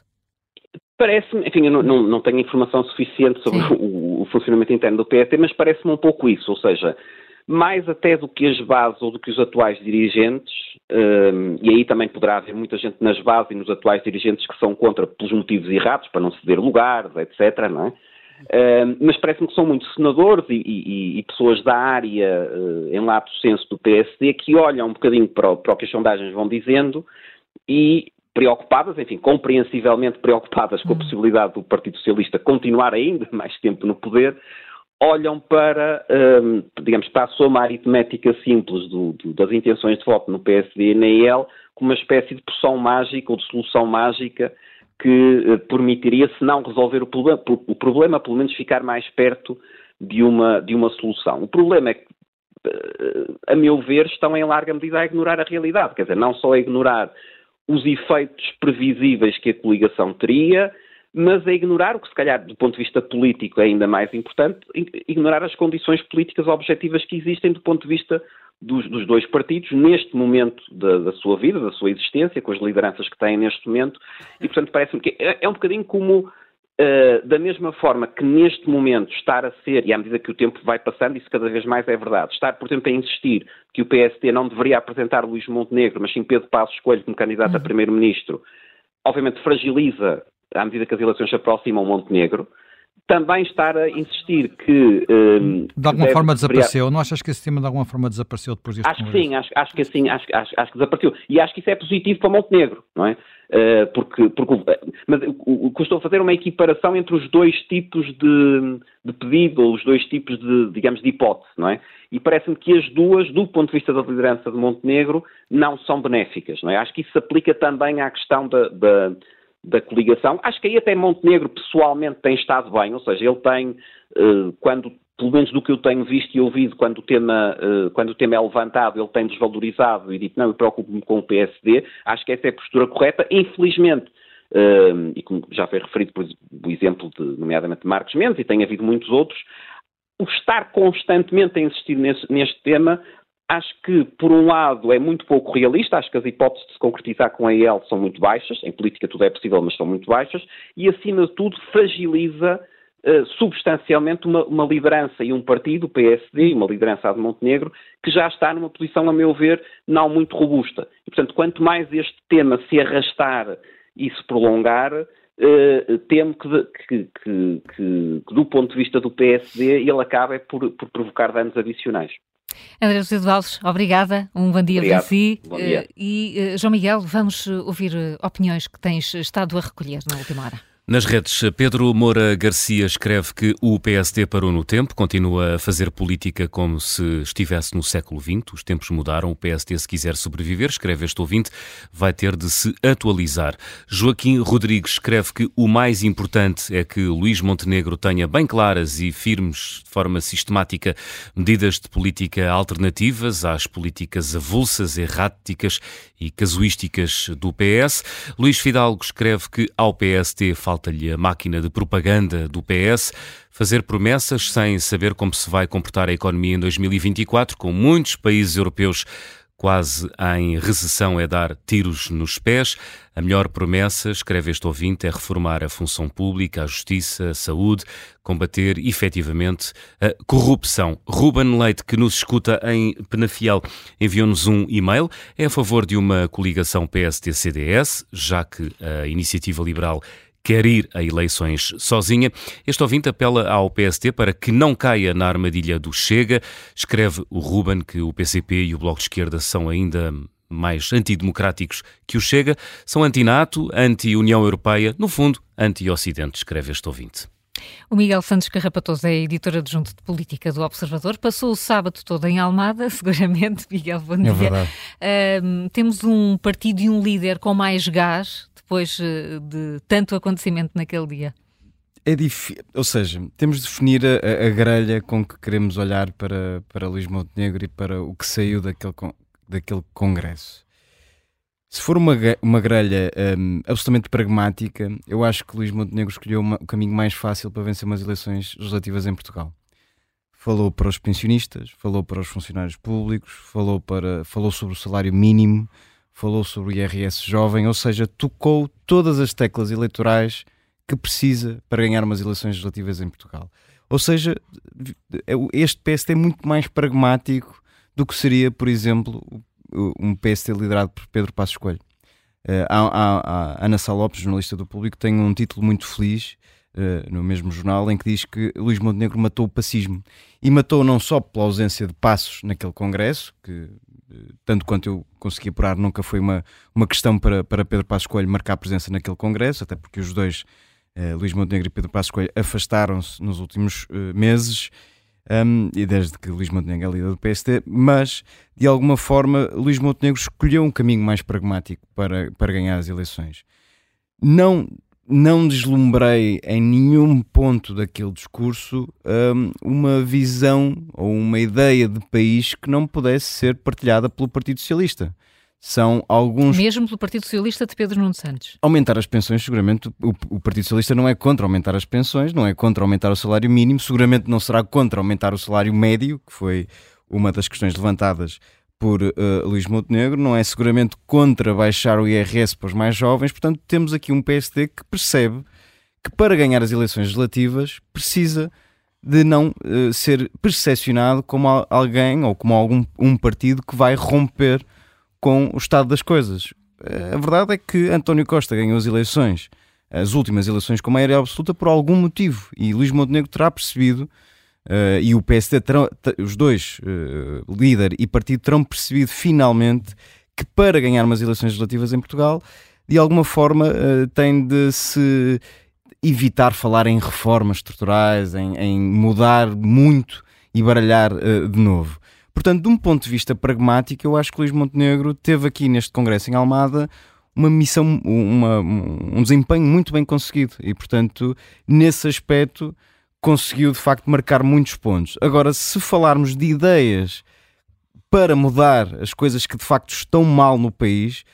G: Parece-me, enfim, eu não, não, não, tenho informação suficiente sobre o, o, funcionamento interno do PST, mas parece-me um pouco isso, ou seja, mais até do que as bases ou do que os atuais dirigentes, um, e aí também poderá haver muita gente nas bases e nos atuais dirigentes que são contra pelos motivos errados, para não ceder lugares, etc., não é? Um, mas parece-me que são muitos senadores e, e, e pessoas da área, uh, em lato senso do PSD, que olham um bocadinho para o, para o que as sondagens vão dizendo e preocupadas, enfim, compreensivelmente preocupadas com a hum. possibilidade do Partido Socialista continuar ainda mais tempo no poder, olham para, um, digamos, para a soma aritmética simples do, do, das intenções de voto no PSD e na EL como uma espécie de poção mágica ou de solução mágica que uh, permitiria, se não resolver o problema, o problema, pelo menos ficar mais perto de uma, de uma solução. O problema é que, uh, a meu ver, estão em larga medida a ignorar a realidade, quer dizer, não só a ignorar os efeitos previsíveis que a coligação teria, mas a ignorar o que, se calhar, do ponto de vista político é ainda mais importante, ignorar as condições políticas objetivas que existem do ponto de vista dos, dos dois partidos neste momento da, da, sua vida, da sua existência, com as lideranças que têm neste momento, e portanto parece-me que é, é um bocadinho como Uh, da mesma forma que neste momento estar a ser, e à medida que o tempo vai passando, isso cada vez mais é verdade, estar, por exemplo, a insistir que o PST não deveria apresentar Luís Montenegro, mas sim Pedro Passos Coelho como candidato uhum. a primeiro-ministro, obviamente fragiliza, à medida que as eleições se aproximam, Montenegro. Também estar a insistir que.
C: Uh, de alguma forma desapareceu? Não achas que esse tema de alguma forma desapareceu depois deste
G: Acho que sim, acho, acho que sim, acho, acho, acho que desapareceu. E acho que isso é positivo para Montenegro, não é? Uh, porque, porque, mas o, que estou a fazer é uma equiparação entre os dois tipos de, de pedido, ou os dois tipos de, digamos, de hipótese, não é? E parece-me que as duas, do ponto de vista da liderança de Montenegro, não são benéficas, não é? Acho que isso se aplica também à questão da, da, da coligação. Acho que aí até Montenegro pessoalmente tem estado bem, ou seja, ele tem, uh, quando pelo menos do que eu tenho visto e ouvido, quando o tema, uh, quando o tema é levantado, ele tem desvalorizado e dito, não, eu preocupo-me com o PSD. Acho que essa é a postura correta. Infelizmente, uh, e como já foi referido por o exemplo de, nomeadamente, Marcos Mendes, e tem havido muitos outros, o estar constantemente a insistir nesse, neste tema Acho que, por um lado, é muito pouco realista, acho que as hipóteses de se concretizar com a EL são muito baixas, em política tudo é possível, mas são muito baixas, e, acima de tudo, fragiliza uh, substancialmente uma, uma, liderança e um partido, o PSD, uma liderança de Montenegro, que já está numa posição, a meu ver, não muito robusta. E, portanto, quanto mais este tema se arrastar e se prolongar, Uh, temo que, que, que, que, do ponto de vista do PSD, ele acabe por, por provocar danos adicionais.
B: André José de obrigada, um bom dia
G: Obrigado.
B: para si.
G: Bom dia.
B: Uh, e João Miguel, vamos ouvir opiniões que tens estado a recolher na última hora.
A: Nas redes, Pedro Moura Garcia escreve que o PSD parou no tempo, continua a fazer política como se estivesse no século XX. Os tempos mudaram. O PSD, se quiser sobreviver, escreve este ouvinte, vai ter de se atualizar. Joaquim Rodrigues escreve que o mais importante é que Luís Montenegro tenha bem claras e firmes, de forma sistemática, medidas de política alternativas às políticas avulsas, erráticas e casuísticas do PS. Luís Fidalgo escreve que ao PST falta falta-lhe a máquina de propaganda do PS, fazer promessas sem saber como se vai comportar a economia em 2024, com muitos países europeus quase em recessão é dar tiros nos pés. A melhor promessa, escreve este ouvinte, é reformar a função pública, a justiça, a saúde, combater efetivamente a corrupção. Ruben Leite, que nos escuta em Penafiel, enviou-nos um e-mail. É a favor de uma coligação PSD-CDS, já que a Iniciativa Liberal quer ir a eleições sozinha. Este ouvinte apela ao PST para que não caia na armadilha do Chega. Escreve o Ruben que o PCP e o Bloco de Esquerda são ainda mais antidemocráticos que o Chega, são anti-NATO, anti-União Europeia, no fundo, anti-Ocidente, escreve este ouvinte.
B: O Miguel Santos Carrapatoso é editor adjunto de política do Observador. Passou o sábado todo em Almada, seguramente. Miguel, bom é dia. É
H: verdade.
B: Uh, temos um partido e um líder com mais gás depois eh, de tanto acontecimento naquele dia?
H: É difícil, ou seja, temos de definir a, a, grelha com que queremos olhar para, para Luís Montenegro e para o que saiu daquele, daquele congresso. Se for uma, uma grelha um, absolutamente pragmática, eu acho que Luís Montenegro escolheu uma, o caminho mais fácil para vencer umas eleições legislativas em Portugal. Falou para os pensionistas, falou para os funcionários públicos, falou, para, falou sobre o salário mínimo, falou sobre o IRS jovem, ou seja, tocou todas as teclas eleitorais que precisa para ganhar umas eleições legislativas em Portugal. Ou seja, este PST é muito mais pragmático do que seria, por exemplo, um PST liderado por Pedro Passos Coelho. A, a Ana Salopes, jornalista do Público, tem um título muito feliz uh, no mesmo jornal em que diz que Luís Montenegro matou o pacismo. E matou não só pela ausência de passos naquele congresso, que tanto quanto eu consegui apurar, nunca foi uma, uma questão para, para Pedro Passos Coelho marcar presença naquele congresso, até porque os dois, eh, Luís Montenegro e Pedro Passos Coelho, afastaram-se nos últimos eh, meses, um, e desde que Luís Montenegro é líder do PST, mas de alguma forma Luís Montenegro escolheu um caminho mais pragmático para, para ganhar as eleições. Não não deslumbrei em nenhum ponto daquele discurso um, uma visão ou uma ideia de país que não pudesse ser partilhada pelo Partido Socialista. São alguns.
B: Mesmo pelo Partido Socialista de Pedro Nuno Santos.
H: Aumentar as pensões, seguramente, o, o Partido Socialista não é contra aumentar as pensões, não é contra aumentar o salário mínimo, seguramente não será contra aumentar o salário médio, que foi uma das questões levantadas por uh, Luís Montenegro, não é seguramente contra baixar o IRS para os mais jovens, portanto temos aqui um PSD que percebe que para ganhar as eleições legislativas precisa de não uh, ser percepcionado como alguém ou como algum um partido que vai romper com o estado das coisas. Uh, a verdade é que António Costa ganhou as eleições, as últimas eleições com maioria absoluta por algum motivo e Luís Montenegro terá percebido Uh, e o PSD, terão, os dois, uh, líder e partido, terão percebido finalmente que para ganhar umas eleições legislativas em Portugal de alguma forma uh, tem de se evitar falar em reformas estruturais, em, em mudar muito e baralhar de novo. Portanto, de um ponto de vista pragmático, eu acho que Luís Montenegro teve aqui neste Congresso em Almada uma missão, uma, um desempenho muito bem conseguido e, portanto, nesse aspecto conseguiu de facto marcar muitos pontos. Agora, se falarmos de ideias para mudar as coisas que de facto estão mal no país,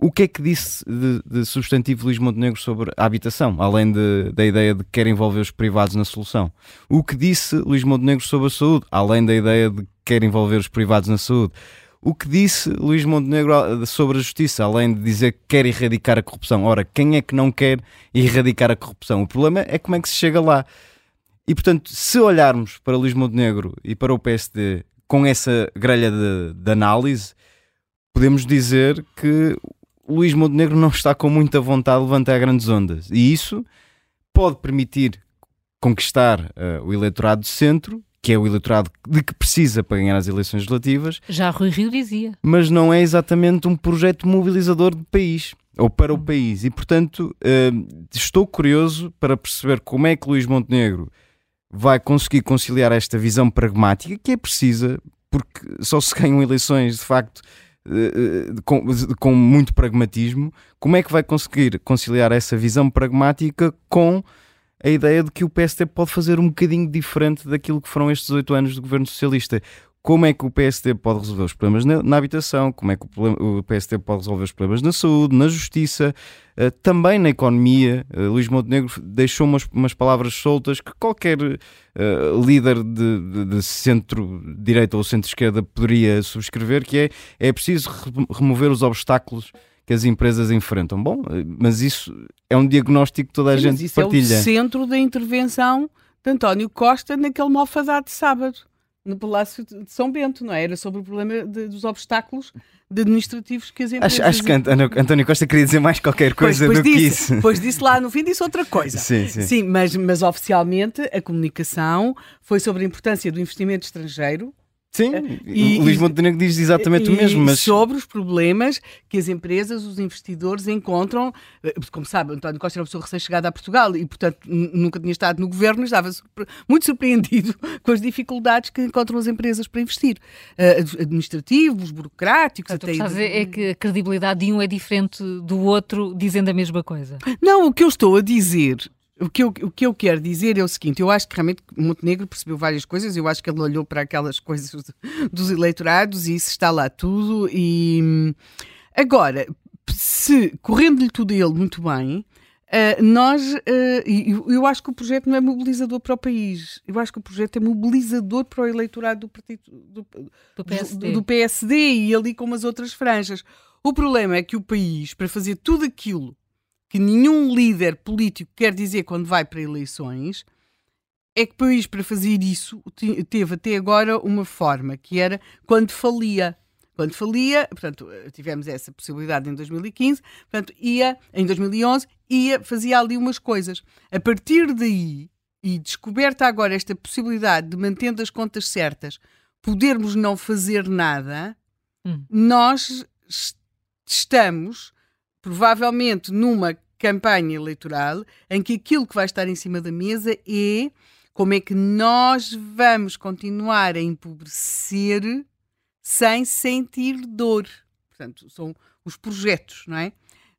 H: o que é que disse de, de substantivo Luís Montenegro sobre a habitação, além de, da ideia de que quer envolver os privados na solução? O que disse Luís Montenegro sobre a saúde, além da ideia de que quer envolver os privados na saúde? O que disse Luís Montenegro ah, sobre a justiça, além de dizer que quer erradicar a corrupção? Ora, quem é que não quer erradicar a corrupção? O problema é como é que se chega lá. E portanto, se olharmos para Luís Montenegro e para o PSD com essa grelha de, de análise, podemos dizer que Luís Montenegro não está com muita vontade de levantar grandes ondas. E isso pode permitir conquistar uh, o eleitorado do centro, que é o eleitorado de que precisa para ganhar as eleições legislativas.
B: Já Rui Rio dizia.
H: Mas não é exatamente um projeto mobilizador de país, ou para o hum. país. E, portanto, uh, estou curioso para perceber como é que Luís Montenegro vai conseguir conciliar esta visão pragmática que é precisa, porque só se ganham eleições, de facto, eh, com, com muito pragmatismo, como é que vai conseguir conciliar essa visão pragmática com a ideia de que o PSD pode fazer um bocadinho diferente daquilo que foram estes oito anos do governo socialista? Como é que o PSD pode resolver os problemas na, na habitação, como é que o, o, PSD pode resolver os problemas na saúde, na justiça, uh, também na economia. Uh, Luís Montenegro deixou umas, umas palavras soltas que qualquer uh, líder de, de, de centro-direita ou centro-esquerda poderia subscrever, que é, é preciso remover os obstáculos que as empresas enfrentam. Bom, mas isso é um diagnóstico que toda a Sim, gente
D: isso
H: partilha.
D: é o centro da intervenção de António Costa naquele malfadado de sábado no Palácio de São Bento, não é? Era sobre o problema de, dos obstáculos administrativos que as empresas...
H: Acho, acho que António Costa queria dizer mais qualquer coisa pois,
D: pois
H: do
D: disse,
H: que isso.
D: Pois disse lá no fim, disse outra coisa.
H: Sim, sim.
D: sim mas, mas oficialmente a comunicação foi sobre a importância do investimento estrangeiro
H: Sim, eh, e, o Luís Montenegro diz exatamente
D: e,
H: o mesmo. Mas...
D: Sobre os problemas que as empresas, os investidores encontram. Eh, como sabe, António Costa era uma pessoa recém-chegada a Portugal e, portanto, nunca tinha estado no governo, estava muito surpreendido com as dificuldades que encontram as empresas para investir. Uh, administrativos, burocráticos.
B: Até até... é que a credibilidade de um é diferente do outro, dizendo a mesma coisa.
D: Não, o que eu estou a dizer o que, eu, o que eu quero dizer é o seguinte: eu acho que realmente Montenegro percebeu várias coisas, eu acho que ele olhou para aquelas coisas dos eleitorados e isso está lá tudo. E agora, se correndo-lhe tudo a ele muito bem, Uh, nós, uh, eu, eu acho que o projeto não é mobilizador para o país. Eu acho que o projeto é mobilizador para o eleitorado do partido do,
B: do, PSD.
D: do, do PSD e ali com as outras franjas. O problema é que o país, para fazer tudo aquilo que nenhum líder político quer dizer quando vai para eleições, é que o país, para fazer isso, teve até agora uma forma, que era quando falia. Quando falia, portanto, tivemos essa possibilidade em 2015, portanto, ia, em 2011, ia, fazia ali umas coisas. A partir daí, e descoberta agora esta possibilidade de, mantendo as contas certas, podermos não fazer nada, hum. nós estamos provavelmente numa campanha eleitoral em que aquilo que vai estar em cima da mesa é como é que nós vamos continuar a empobrecer sem sentir dor. Portanto, são os projetos, não é?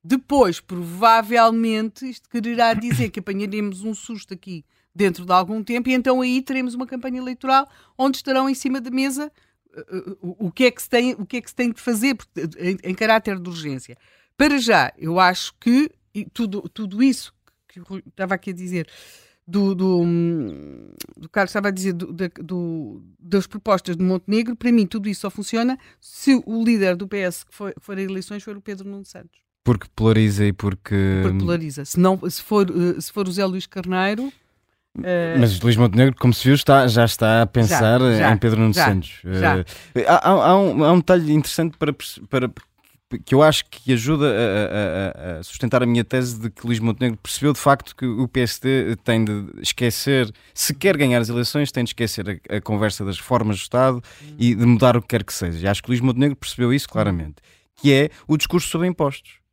D: Depois, provavelmente, isto quererá dizer que apanharemos um susto aqui dentro de algum tempo e então aí teremos uma campanha eleitoral onde estarão em cima da mesa uh, uh, o, que é que se tem, o que é que se tem de fazer em, em caráter de urgência. Para já, eu acho que tudo, tudo isso que eu estava aqui a dizer do, do, do Carlos estava a dizer do, do, das propostas de Montenegro, para mim tudo isso só funciona se o líder do PS que, foi, que for a eleições for o Pedro Nuno Santos.
H: Porque polariza e porque...
D: Porque polariza. Se, não, se, for, eh, se for o Zé Luís Carneiro...
H: Uh... Mas Luís Montenegro, como se viu, está, já está a pensar já, já, em Pedro Nuno já, Santos. Uh, há, há, um, há um detalhe interessante para, para que eu acho que ajuda a, a, a, sustentar a minha tese de que Luís Montenegro percebeu de facto que o PSD tem de esquecer, se quer ganhar as eleições, tem de esquecer a, a conversa das reformas do Estado e de mudar o que quer que seja. E acho que Luís Montenegro percebeu isso claramente, que é o discurso sobre impostos.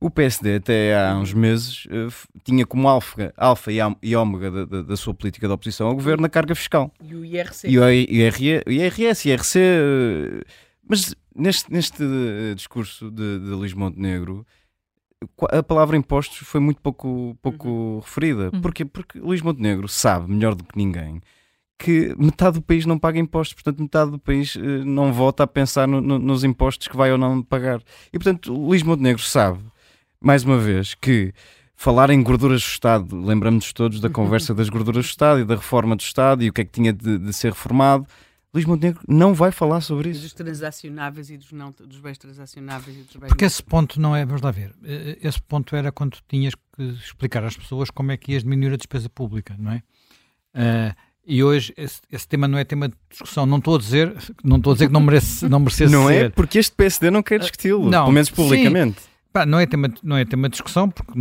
H: O PSD, até há uns meses, uh, tinha como alfa, alfa e, ômega da, da, da, sua política de oposição ao governo a carga fiscal.
D: E o IRC.
H: E o, IRS, IRC. Uh, mas neste, neste discurso de, de Luís Montenegro, a palavra impostos foi muito pouco, pouco uhum. referida. Uhum. Porquê? Porque Luís Montenegro sabe, melhor do que ninguém, que metade do país não paga impostos, portanto, metade do país uh, não vota a pensar no, no, nos impostos que vai ou não pagar. E, portanto, Luís Montenegro sabe, mais uma vez, que falar em gorduras do Estado, lembramos-nos todos da conversa das gorduras do Estado e da reforma do Estado e o que é que tinha de, de ser reformado Luís Montenegro não vai falar sobre isso.
D: Dos transacionáveis e dos, não, dos bens transacionáveis e dos bens
C: Porque esse ponto não é, vamos lá ver, eh, esse ponto era quando tinhas que explicar às pessoas como é que ias diminuir a despesa pública, não é? Uh, e hoje esse, esse, tema não é tema de discussão. Não estou a dizer, não estou a dizer que não merece, não merecesse
H: Não
C: é
H: ser. é porque este PSD não quer discuti-lo, uh, pelo menos publicamente.
C: Pá, não, é tema, não é tema de discussão, porque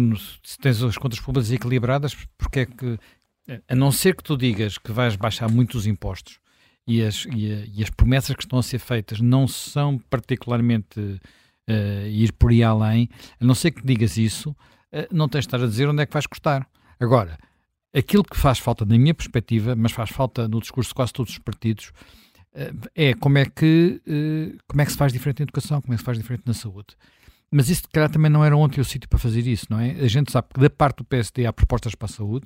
C: se tens as contas públicas equilibradas, porque é que, a não ser que tu digas que vais baixar muito os impostos, e as, e, a, e as promessas que estão a ser feitas não são particularmente uh, ir por aí além, a não ser que digas isso, uh, não tens de estar a dizer onde é que vais custar. Agora, aquilo que faz falta, na minha perspectiva, mas faz falta no discurso de quase todos os partidos, uh, é como é, que, como é que se faz diferente na educação, como é que se faz diferente na saúde. Mas isso, de calhar, também não era ontem o sítio para fazer isso, não é? A gente sabe que da parte do PSD há propostas para a saúde,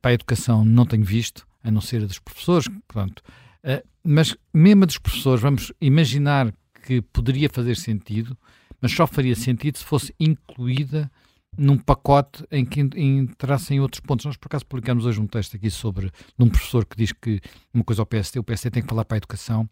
C: para a educação não tenho visto, a não ser a dos professores, pronto. Uh, mas mesmo a dos professores, vamos imaginar que poderia fazer sentido, mas só faria sentido se fosse incluída num pacote em que entrassem outros pontos. Nós, por acaso, publicamos hoje um texto aqui sobre um professor que diz que uma coisa ao PST, o PST tem que falar para a educação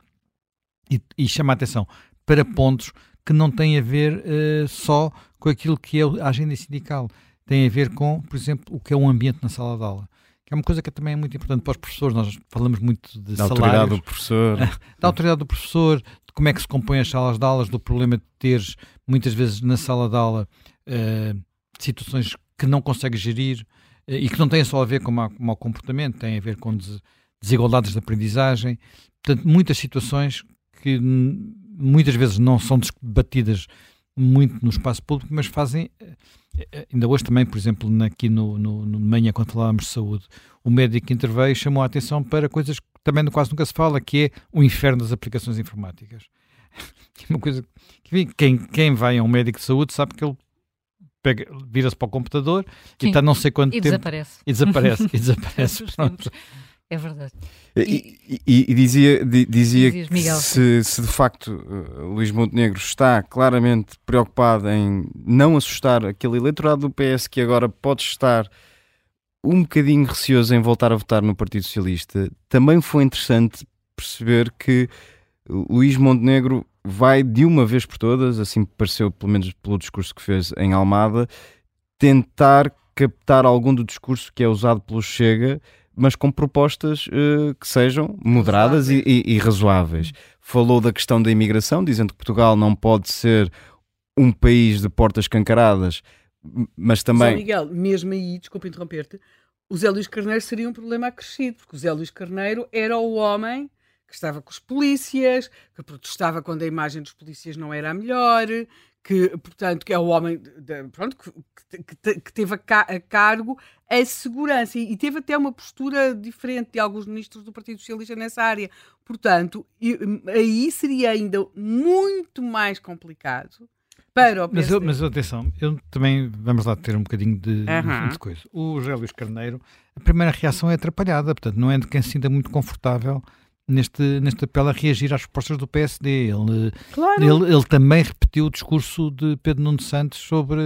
C: e, e chama a atenção para pontos que não têm a ver uh, só com aquilo que é a agenda sindical. Tem a ver com, por exemplo, o que é um ambiente na sala de aula é uma coisa que também é muito importante para os professores. Nós falamos muito de da salários,
H: autoridade do professor,
C: da autoridade do professor, de como é que se compõem as salas de aulas, do problema de teres muitas vezes na sala de aula uh, situações que não consegues gerir uh, e que não têm só a ver com o mau comportamento, têm a ver com des desigualdades de aprendizagem. Portanto, muitas situações que muitas vezes não são debatidas muito no espaço público, mas fazem eh, eh, ainda hoje também, por exemplo, aqui no, no, no manhã, quando falávamos de saúde, o médico que interveio chamou a atenção para coisas que também quase nunca se fala, que é o inferno das aplicações informáticas. Uma coisa que quem, quem vai a um médico de saúde sabe que ele vira-se para o computador Sim. e está não sei quanto
B: e
C: tempo
B: desaparece.
C: e desaparece. e desaparece.
B: É verdade.
H: E, e, e dizia, dizia que se, se, de facto uh, Luís Montenegro está claramente preocupado em não assustar aquele eleitorado do PS que agora pode estar um bocadinho receoso em voltar a votar no Partido Socialista, também foi interessante perceber que Luís Montenegro vai de uma vez por todas, assim pareceu pelo menos pelo discurso que fez em Almada, tentar captar algum do discurso que é usado pelo Chega mas com propostas uh, que sejam moderadas e, e, e, razoáveis. Falou da questão da imigração, dizendo que Portugal não pode ser um país de portas cancaradas, mas também. Zé
D: Miguel, mesmo aí, desculpa interromper-te, o Zé Luís Carneiro seria um problema acrescido, porque o Zé Luís Carneiro era o homem que estava com os polícias, que protestava quando a imagem dos polícias não era a melhor, que, portanto, que é o homem de, pronto, que, que, que teve a, ca, a, cargo a segurança e, e, teve até uma postura diferente de alguns ministros do Partido Socialista nessa área. Portanto, aí seria ainda muito mais complicado para o
C: PSD. Mas, mas atenção, eu também, vamos lá ter um bocadinho de, uhum. de coisa. O José Luís Carneiro, a primeira reação é atrapalhada, portanto, não é de quem se sinta muito confortável neste, neste apelo a reagir às propostas do PSD. Ele, claro. ele, ele também repetiu o discurso de Pedro Nuno Santos sobre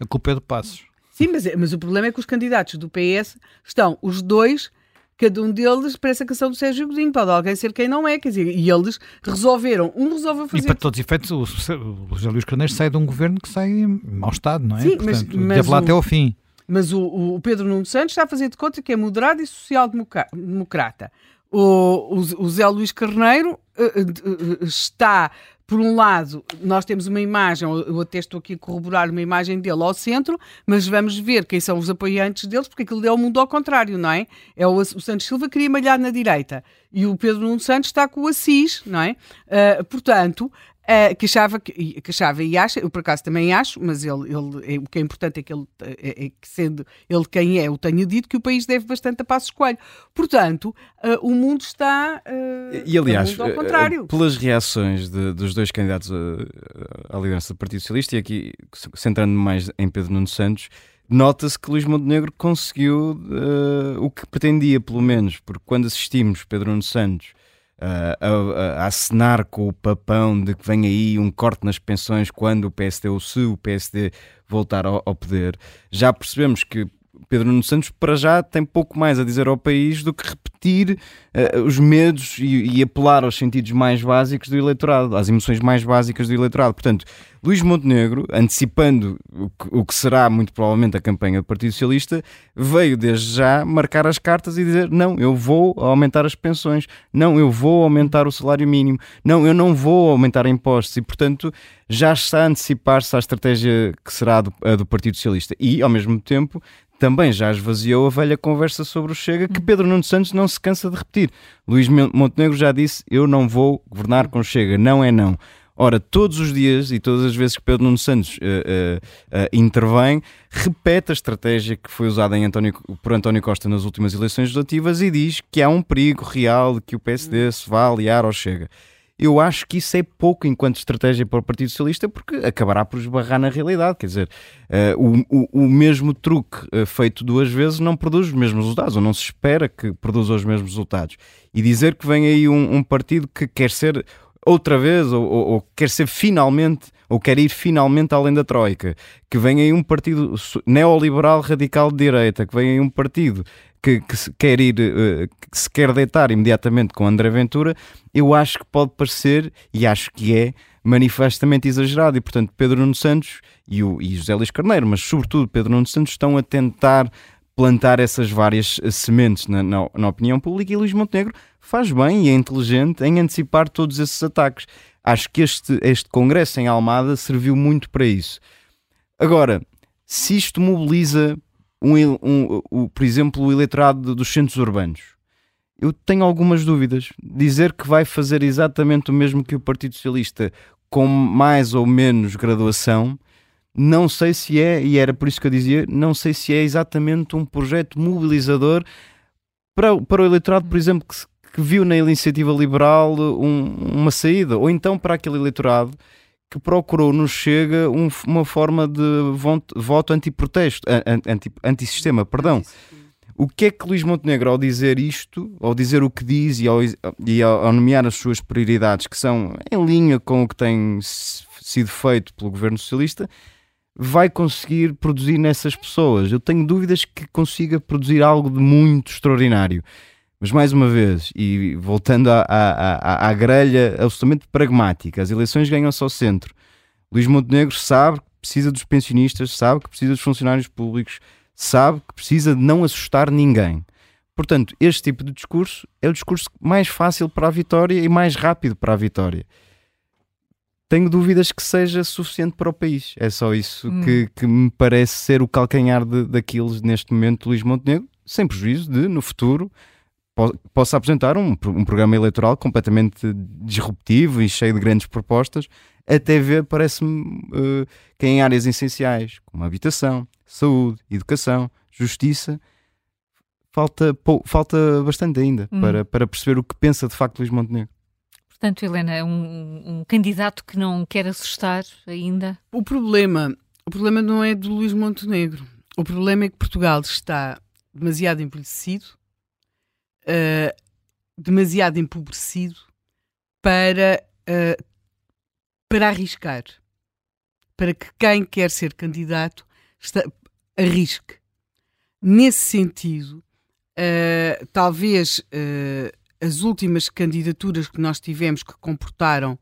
C: a culpa é do Passos.
D: Sim, mas, mas o problema é que os candidatos do PS estão os dois cada um deles parece a canção do Sérgio Godinho, pode alguém ser quem não é, quer dizer, e eles resolveram, um resolveu fazer...
C: E para todos os efeitos, o, o José Luís Carneiro sai de um governo que sai em mau estado, não é? Sim, Portanto, mas, mas lá o, até ao fim.
D: Mas o, o Pedro Nuno Santos está a fazer de conta que é moderado e social-democrata. O, o, Zé Luís Carneiro uh, uh, está por um lado, nós temos uma imagem, eu até estou aqui a corroborar uma imagem dele ao centro, mas vamos ver quem são os apoiantes deles, porque aquilo é o mundo ao contrário, não é? é o, o Santos Silva queria malhar na direita e o Pedro Nuno Santos está com o Assis, não é? Uh, portanto, Uh, que, achava, que, que achava e acha, eu por acaso também acho, mas ele, ele, é, o que é importante é que ele, é, é, que sendo ele quem é, o tenha dito que o país deve bastante a Passos Coelho. Portanto, uh, o mundo está uh,
H: e, aliás, ao contrário. pelas reações de, dos dois candidatos à liderança do Partido Socialista, e aqui centrando mais em Pedro Nuno Santos, nota-se que Luís Montenegro conseguiu o que pretendia, pelo menos, porque quando assistimos Pedro Nuno Santos a, a, a acenar com o papão de que vem aí um corte nas pensões quando o PSD ou se o PSD voltar ao, ao poder, já percebemos que Pedro Nuno Santos, para já, tem pouco mais a dizer ao país do que repetir uh, os medos e, e, apelar aos sentidos mais básicos do eleitorado, às emoções mais básicas do eleitorado. Portanto, Luís Montenegro, antecipando o que, o que será muito provavelmente a campanha do Partido Socialista, veio desde já marcar as cartas e dizer: não, eu vou aumentar as pensões, não, eu vou aumentar o salário mínimo, não, eu não vou aumentar impostos e, portanto, já está a antecipar-se à estratégia que será do, a do Partido Socialista. E, ao mesmo tempo, também já esvaziou a velha conversa sobre o Chega que Pedro Nuno Santos não se cansa de repetir. Luís Montenegro já disse: Eu não vou governar com Chega, não é não. Ora, todos os dias e todas as vezes que Pedro Nuno Santos uh, uh, uh, intervém, repete a estratégia que foi usada António, por António Costa nas últimas eleições legislativas e diz que há um perigo real de que o PSD se vá aliar ao Chega eu acho que isso é pouco enquanto estratégia para o Partido Socialista, porque acabará por esbarrar na realidade. Quer dizer, uh, o, o, o, mesmo truque uh, feito duas vezes não produz os mesmos resultados, ou não se espera que produza os mesmos resultados. E dizer que vem aí um, um partido que quer ser outra vez, ou, ou, ou, quer ser finalmente, ou quer ir finalmente além da Troika, que vem aí um partido neoliberal radical de direita, que vem aí um partido que, que, se quer ir, uh, que se quer deitar imediatamente com André Ventura, eu acho que pode parecer, e acho que é, manifestamente exagerado. E, portanto, Pedro Nuno Santos e, o, e José Luís Carneiro, mas sobretudo Pedro Nuno Santos, estão a tentar plantar essas várias eh, sementes na, na, na, opinião pública e Luís Montenegro faz bem e é inteligente em antecipar todos esses ataques. Acho que este, este congresso em Almada serviu muito para isso. Agora, se isto mobiliza um, um, um, por exemplo, o eleitorado dos centros urbanos. Eu tenho algumas dúvidas. Dizer que vai fazer exatamente o mesmo que o Partido Socialista, com mais ou menos graduação, não sei se é, e era por isso que eu dizia, não sei se é exatamente um projeto mobilizador para, para o eleitorado, por exemplo, que, que viu na iniciativa liberal um, uma saída, ou então para aquele eleitorado que procurou no Chega um, uma forma de voto, voto anti-protesto, anti, anti-sistema, perdão. O que é que Luís Montenegro, ao dizer isto, ao dizer o que diz e ao, e ao nomear as suas prioridades, que são em linha com o que tem sido feito pelo governo socialista, vai conseguir produzir nessas pessoas? Eu tenho dúvidas que consiga produzir algo de muito extraordinário. Mas mais uma vez, e voltando à, à, à, à grelha absolutamente pragmática, as eleições ganham-se ao centro. Luís Montenegro sabe que precisa dos pensionistas, sabe que precisa dos funcionários públicos, sabe que precisa de não assustar ninguém. Portanto, este tipo de discurso é o discurso mais fácil para a vitória e mais rápido para a vitória. Tenho dúvidas que seja suficiente para o país. É só isso hum. que, que, me parece ser o calcanhar de, daqueles neste momento, Luís Montenegro, sem prejuízo de, no futuro, possa apresentar um, um programa eleitoral completamente disruptivo e cheio de grandes propostas, até ver, parece-me, uh, que em áreas essenciais, como habitação, saúde, educação, justiça, falta, falta bastante ainda hum. para, para perceber o que pensa de facto Luís Montenegro.
B: Portanto, Helena, é um, um candidato que não quer assustar ainda?
D: O problema, o problema não é do Luís Montenegro. O problema é que Portugal está demasiado envelhecido uh, demasiado empobrecido para, uh, para arriscar. Para que quem quer ser candidato está, arrisque. Nesse sentido, uh, talvez as últimas candidaturas que nós tivemos que comportaram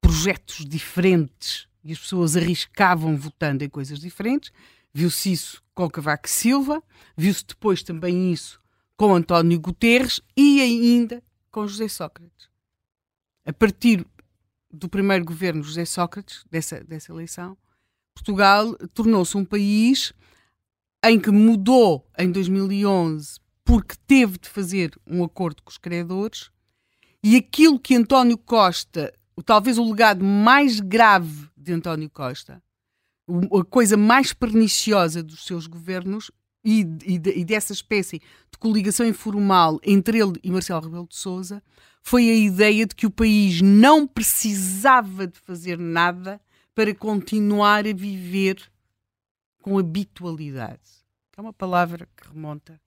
D: projetos diferentes e as pessoas arriscavam votando em coisas diferentes. Viu-se isso com Cavaco Silva, viu-se depois também isso com António Guterres e ainda com José Sócrates. A partir do primeiro governo José Sócrates, dessa, dessa eleição, Portugal tornou-se um país em que mudou em 2011 porque teve de fazer um acordo com os credores e aquilo que António Costa talvez o legado mais grave de António Costa, a coisa mais perniciosa dos seus governos e, e, e, dessa espécie de coligação informal entre ele e Marcelo Rebelo de Sousa foi a ideia de que o país não precisava de fazer nada para continuar a viver com habitualidade. Que é uma palavra que remonta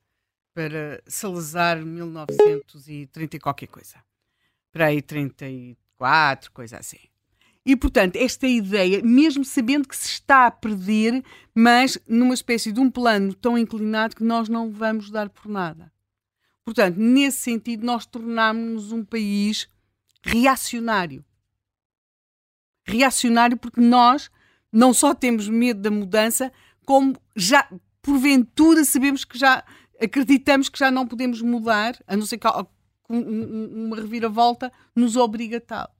D: para Salazar 1930 e qualquer coisa. Para aí 34, coisa assim. E, portanto, esta ideia, mesmo sabendo que se está a perder, mas numa espécie de um plano tão inclinado que nós não vamos dar por nada. Portanto, nesse sentido, nós tornámos-nos um país reacionário. Reacionário porque nós não só temos medo da mudança, como já, porventura, sabemos que já acreditamos que já não podemos mudar, a não ser que uma reviravolta nos obriga a tal.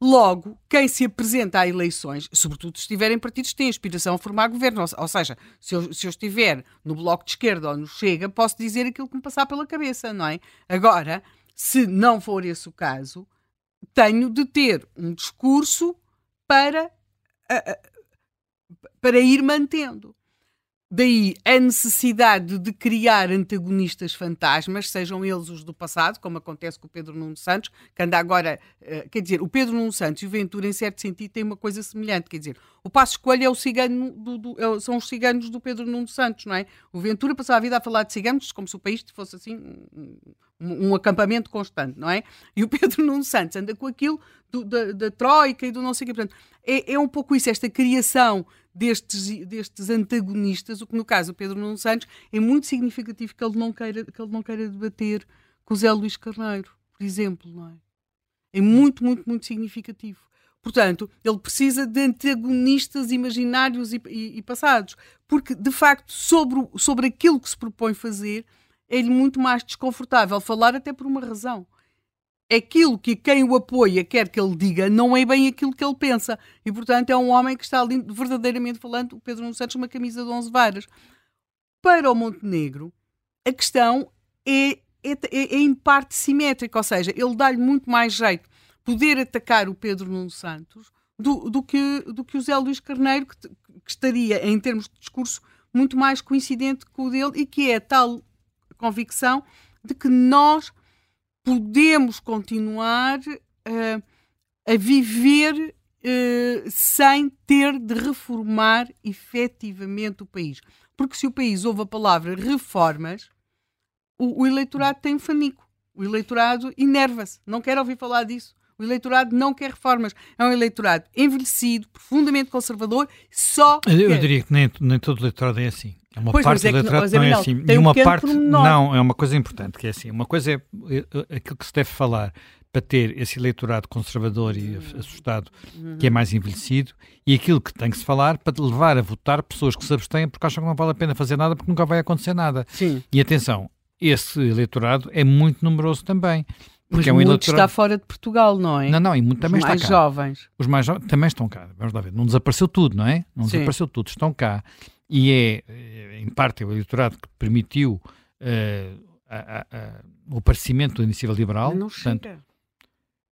D: Logo, quem se apresenta a eleições, sobretudo se estiverem partidos que têm aspiração a formar governo, ou, seja, se eu, se eu, estiver no Bloco de Esquerda ou no Chega, posso dizer aquilo que me passar pela cabeça, não é? Agora, se não for esse o caso, tenho de ter um discurso para, para ir mantendo. Daí a necessidade de criar antagonistas fantasmas, sejam eles os do passado, como acontece com o Pedro Nuno Santos, que anda agora. Uh, quer dizer, o Pedro Nuno Santos e o Ventura, em certo sentido, têm uma coisa semelhante. Quer dizer, o Passo Coelho é o cigano do, do, é, são os ciganos do Pedro Nuno Santos, não é? O Ventura passava a vida a falar de ciganos como se o país fosse assim um, um acampamento constante, não é? E o Pedro Nuno Santos anda com aquilo do, da, da Troika e do não sei o que. Portanto, é, é um pouco isso, esta criação destes, destes antagonistas, o que no caso do Pedro Nuno Santos é muito significativo que ele não queira, que ele não queira debater com o Zé Luís Carneiro, por exemplo, não é? É muito, muito, muito significativo. Portanto, ele precisa de antagonistas imaginários e, e, e passados, porque de facto sobre, sobre aquilo que se propõe fazer é-lhe muito mais desconfortável falar, até por uma razão aquilo que quem o apoia quer que ele diga não é bem aquilo que ele pensa. E, portanto, é um homem que está ali, verdadeiramente falando, o Pedro Nuno Santos, uma camisa de 11 varas. Para o Montenegro, a questão é, é, é, é em parte simétrica, ou seja, ele dá-lhe muito mais jeito poder atacar o Pedro Nuno Santos do, do, que, do que o Zé Luís Carneiro, que, que estaria, em termos de discurso, muito mais coincidente com o dele e que é tal convicção de que nós podemos continuar uh, a viver uh, sem ter de reformar efetivamente o país. Porque se o país ouve a palavra reformas, o, o eleitorado tem um fanico. O eleitorado enerva-se, não quer ouvir falar disso. O eleitorado não quer reformas. É um eleitorado envelhecido, profundamente conservador, só.
C: Eu, eu diria que nem, nem todo eleitorado é assim. É uma pois, parte é do eleitorado não, não é assim. E uma um parte. Não, é uma coisa importante, que é assim. Uma coisa é, é, é aquilo que se deve falar para ter esse eleitorado conservador e uhum. assustado uhum. que é mais envelhecido e aquilo que tem que se falar para levar a votar pessoas que se abstêm porque acham que não vale a pena fazer nada porque nunca vai acontecer nada.
D: Sim.
C: E atenção, esse eleitorado é muito numeroso também.
D: Porque Mas é um eleitorado... está fora de Portugal, não é?
C: Não, não, e muito também
D: Os
C: está
D: mais cá. jovens.
C: Os mais jovens também estão cá. Vamos lá ver. Não desapareceu tudo, não é? Não Sim. desapareceu tudo. Estão cá e é, eh, em parte, o eleitorado que permitiu uh, a, a, a, o aparecimento da iniciativa liberal.
D: Mas não portanto, chega.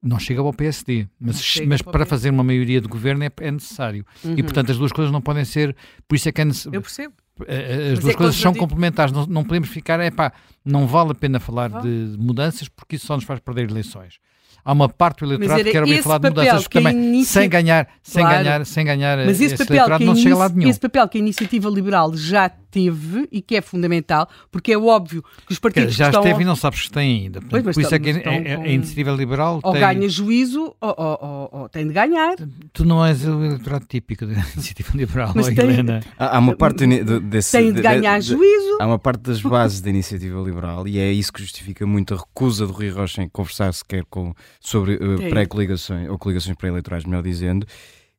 C: Não chega ao PSD, mas, mas para, para fazer uma maioria de governo é, é necessário. Uhum. E, portanto, as duas coisas não podem ser. Por isso é que é necessário.
D: Eu percebo.
C: Eh, as mas duas é coisas são complementares, não, não podemos ficar, é pá, não vale a pena falar de mudanças porque isso só nos faz perder eleições há uma parte do eleitorado que quer ouvir falar de mudanças também, inicia... sem ganhar, sem claro. ganhar, sem ganhar
D: Mas esse, esse papel eleitorado não chega a lado nenhum. Esse papel que a iniciativa liberal já teve e que é fundamental, porque é óbvio que os partidos
C: já
D: estão...
C: esteve e não sabes se tem ainda. Portanto, pois, por isso é que a, a, a, iniciativa liberal
D: ou
C: tem...
D: ganha juízo ou, ou, ou, ou, tem de ganhar.
C: Tu não és o eleitorado típico da iniciativa liberal, Mas tem, Helena.
H: Há, há uma parte desse,
D: tem de ganhar de, de, juízo.
H: Há uma parte das bases da iniciativa liberal e é isso que justifica muito a recusa do Rui Rocha em conversar sequer com, sobre uh, pré-coligações, ou coligações pré-eleitorais, melhor dizendo.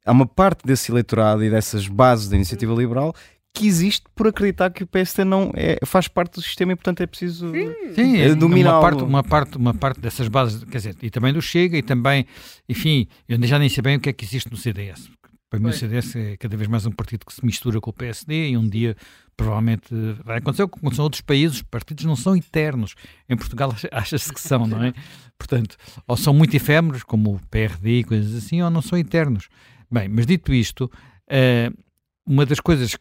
H: Há uma parte desse eleitorado e dessas bases da iniciativa liberal que existe por acreditar que o PSD não é, faz parte do sistema e portanto é preciso
C: Sim, é, dominar uma parte, uma parte uma parte dessas bases quer dizer e também do Chega e também enfim eu já nem sei bem o que é que existe no CDS Para mim, o CDS é cada vez mais um partido que se mistura com o PSD e um dia provavelmente vai acontecer o que aconteceu em outros países. Os partidos não são eternos. Em Portugal acha-se que são, não é? Portanto, ou são muito efêmeros, como o PRD e coisas assim, ou não são eternos. Bem, mas dito isto, uh, uma das coisas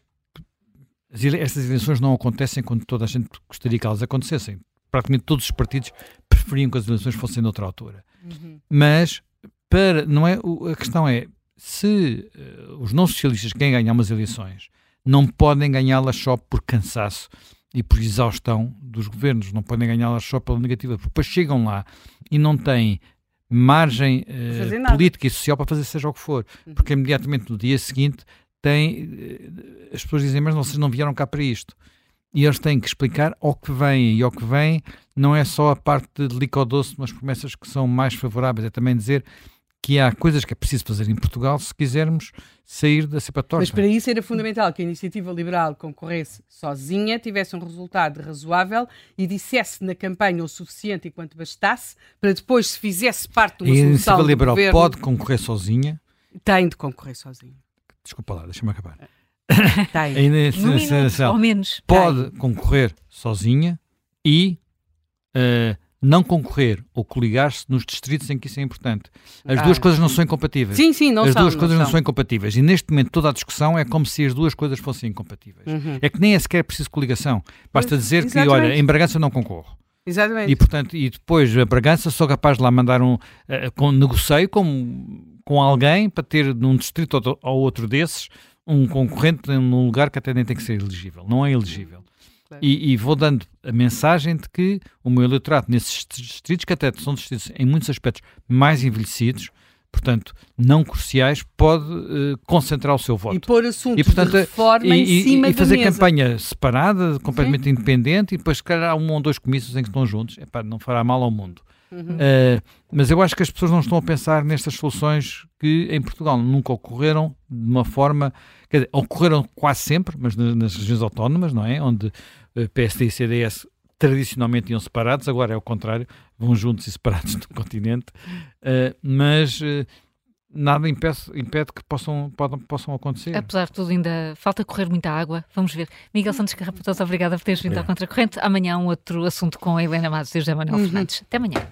C: estas eleições não acontecem quando toda a gente gostaria que elas acontecessem. Praticamente todos os partidos preferiam que as eleições fossem noutra altura. Uhum. Mas para, não é, a questão é se uh, os não socialistas querem ganhar umas eleições, não podem ganhá-las só por cansaço e por exaustão dos governos, não podem ganhá-las só pela negativa, porque depois chegam lá e não têm margem uh, política e social para fazer seja o que for, uhum. porque imediatamente no dia seguinte tem, eh, as pessoas dizem, mas vocês não vieram cá para isto. E eles têm que explicar ao que vem, e ao que vem não é só a parte de doce, mas promessas que são mais favoráveis, é também dizer que há coisas que é preciso fazer em Portugal se quisermos sair da cepa torta.
D: Mas para isso era fundamental que a iniciativa liberal concorresse sozinha, tivesse um resultado razoável e dissesse na campanha o suficiente enquanto bastasse, para depois, se fizesse parte de uma
C: a
D: solução
C: A iniciativa liberal governo, pode concorrer sozinha?
D: Tem de concorrer sozinha.
C: Desculpa lá, deixa-me acabar.
B: Tem. A
C: ou menos. Pode Tem. concorrer sozinha e uh, não concorrer ou coligar-se nos distritos em que isso é importante. As ah, duas coisas não são incompatíveis.
D: Sim, sim, não
C: as
D: são.
C: As duas coisas
D: não
C: são. são incompatíveis. E neste momento toda a discussão é como se as duas coisas fossem incompatíveis. Uhum. É que nem é sequer preciso coligação. Basta dizer Exatamente. que, olha, em Bragança não concorro.
D: Exatamente.
C: E, portanto, e depois a Bragança sou capaz de lá mandar um. Uh, com, negocio com com alguém para ter num distrito ou outro desses um concorrente num lugar que até nem tem que ser elegível. Não é elegível. E, e, vou dando a mensagem de que o meu eleitorado nesses distritos, que até são distritos em muitos aspectos mais envelhecidos, portanto, não cruciais, pode uh, concentrar o seu voto.
D: E pôr assuntos e, portanto, de reforma e, em cima
C: e,
D: e
C: fazer
D: mesa.
C: campanha separada, completamente Sim. independente, e depois, se calhar, há um ou dois comícios em que estão juntos. Epá, não fará mal ao mundo. Uhum. Uh, mas eu acho que as pessoas não estão a pensar nestas soluções que em Portugal nunca ocorreram de uma forma. Quer dizer, ocorreram quase sempre, mas nas, nas regiões autónomas, não é? Onde uh, eh, PSD e CDS tradicionalmente iam separados, agora é o contrário, vão juntos e separados no continente. Uh, mas nada impede, impede que possam, podam, possam acontecer.
B: Apesar de tudo, ainda falta correr muita água. Vamos ver. Miguel Santos Carrapatos, obrigada por teres vindo à Contracorrente. Amanhã um outro assunto com a Helena Matos e o José Manuel uhum. Fernandes. Até amanhã.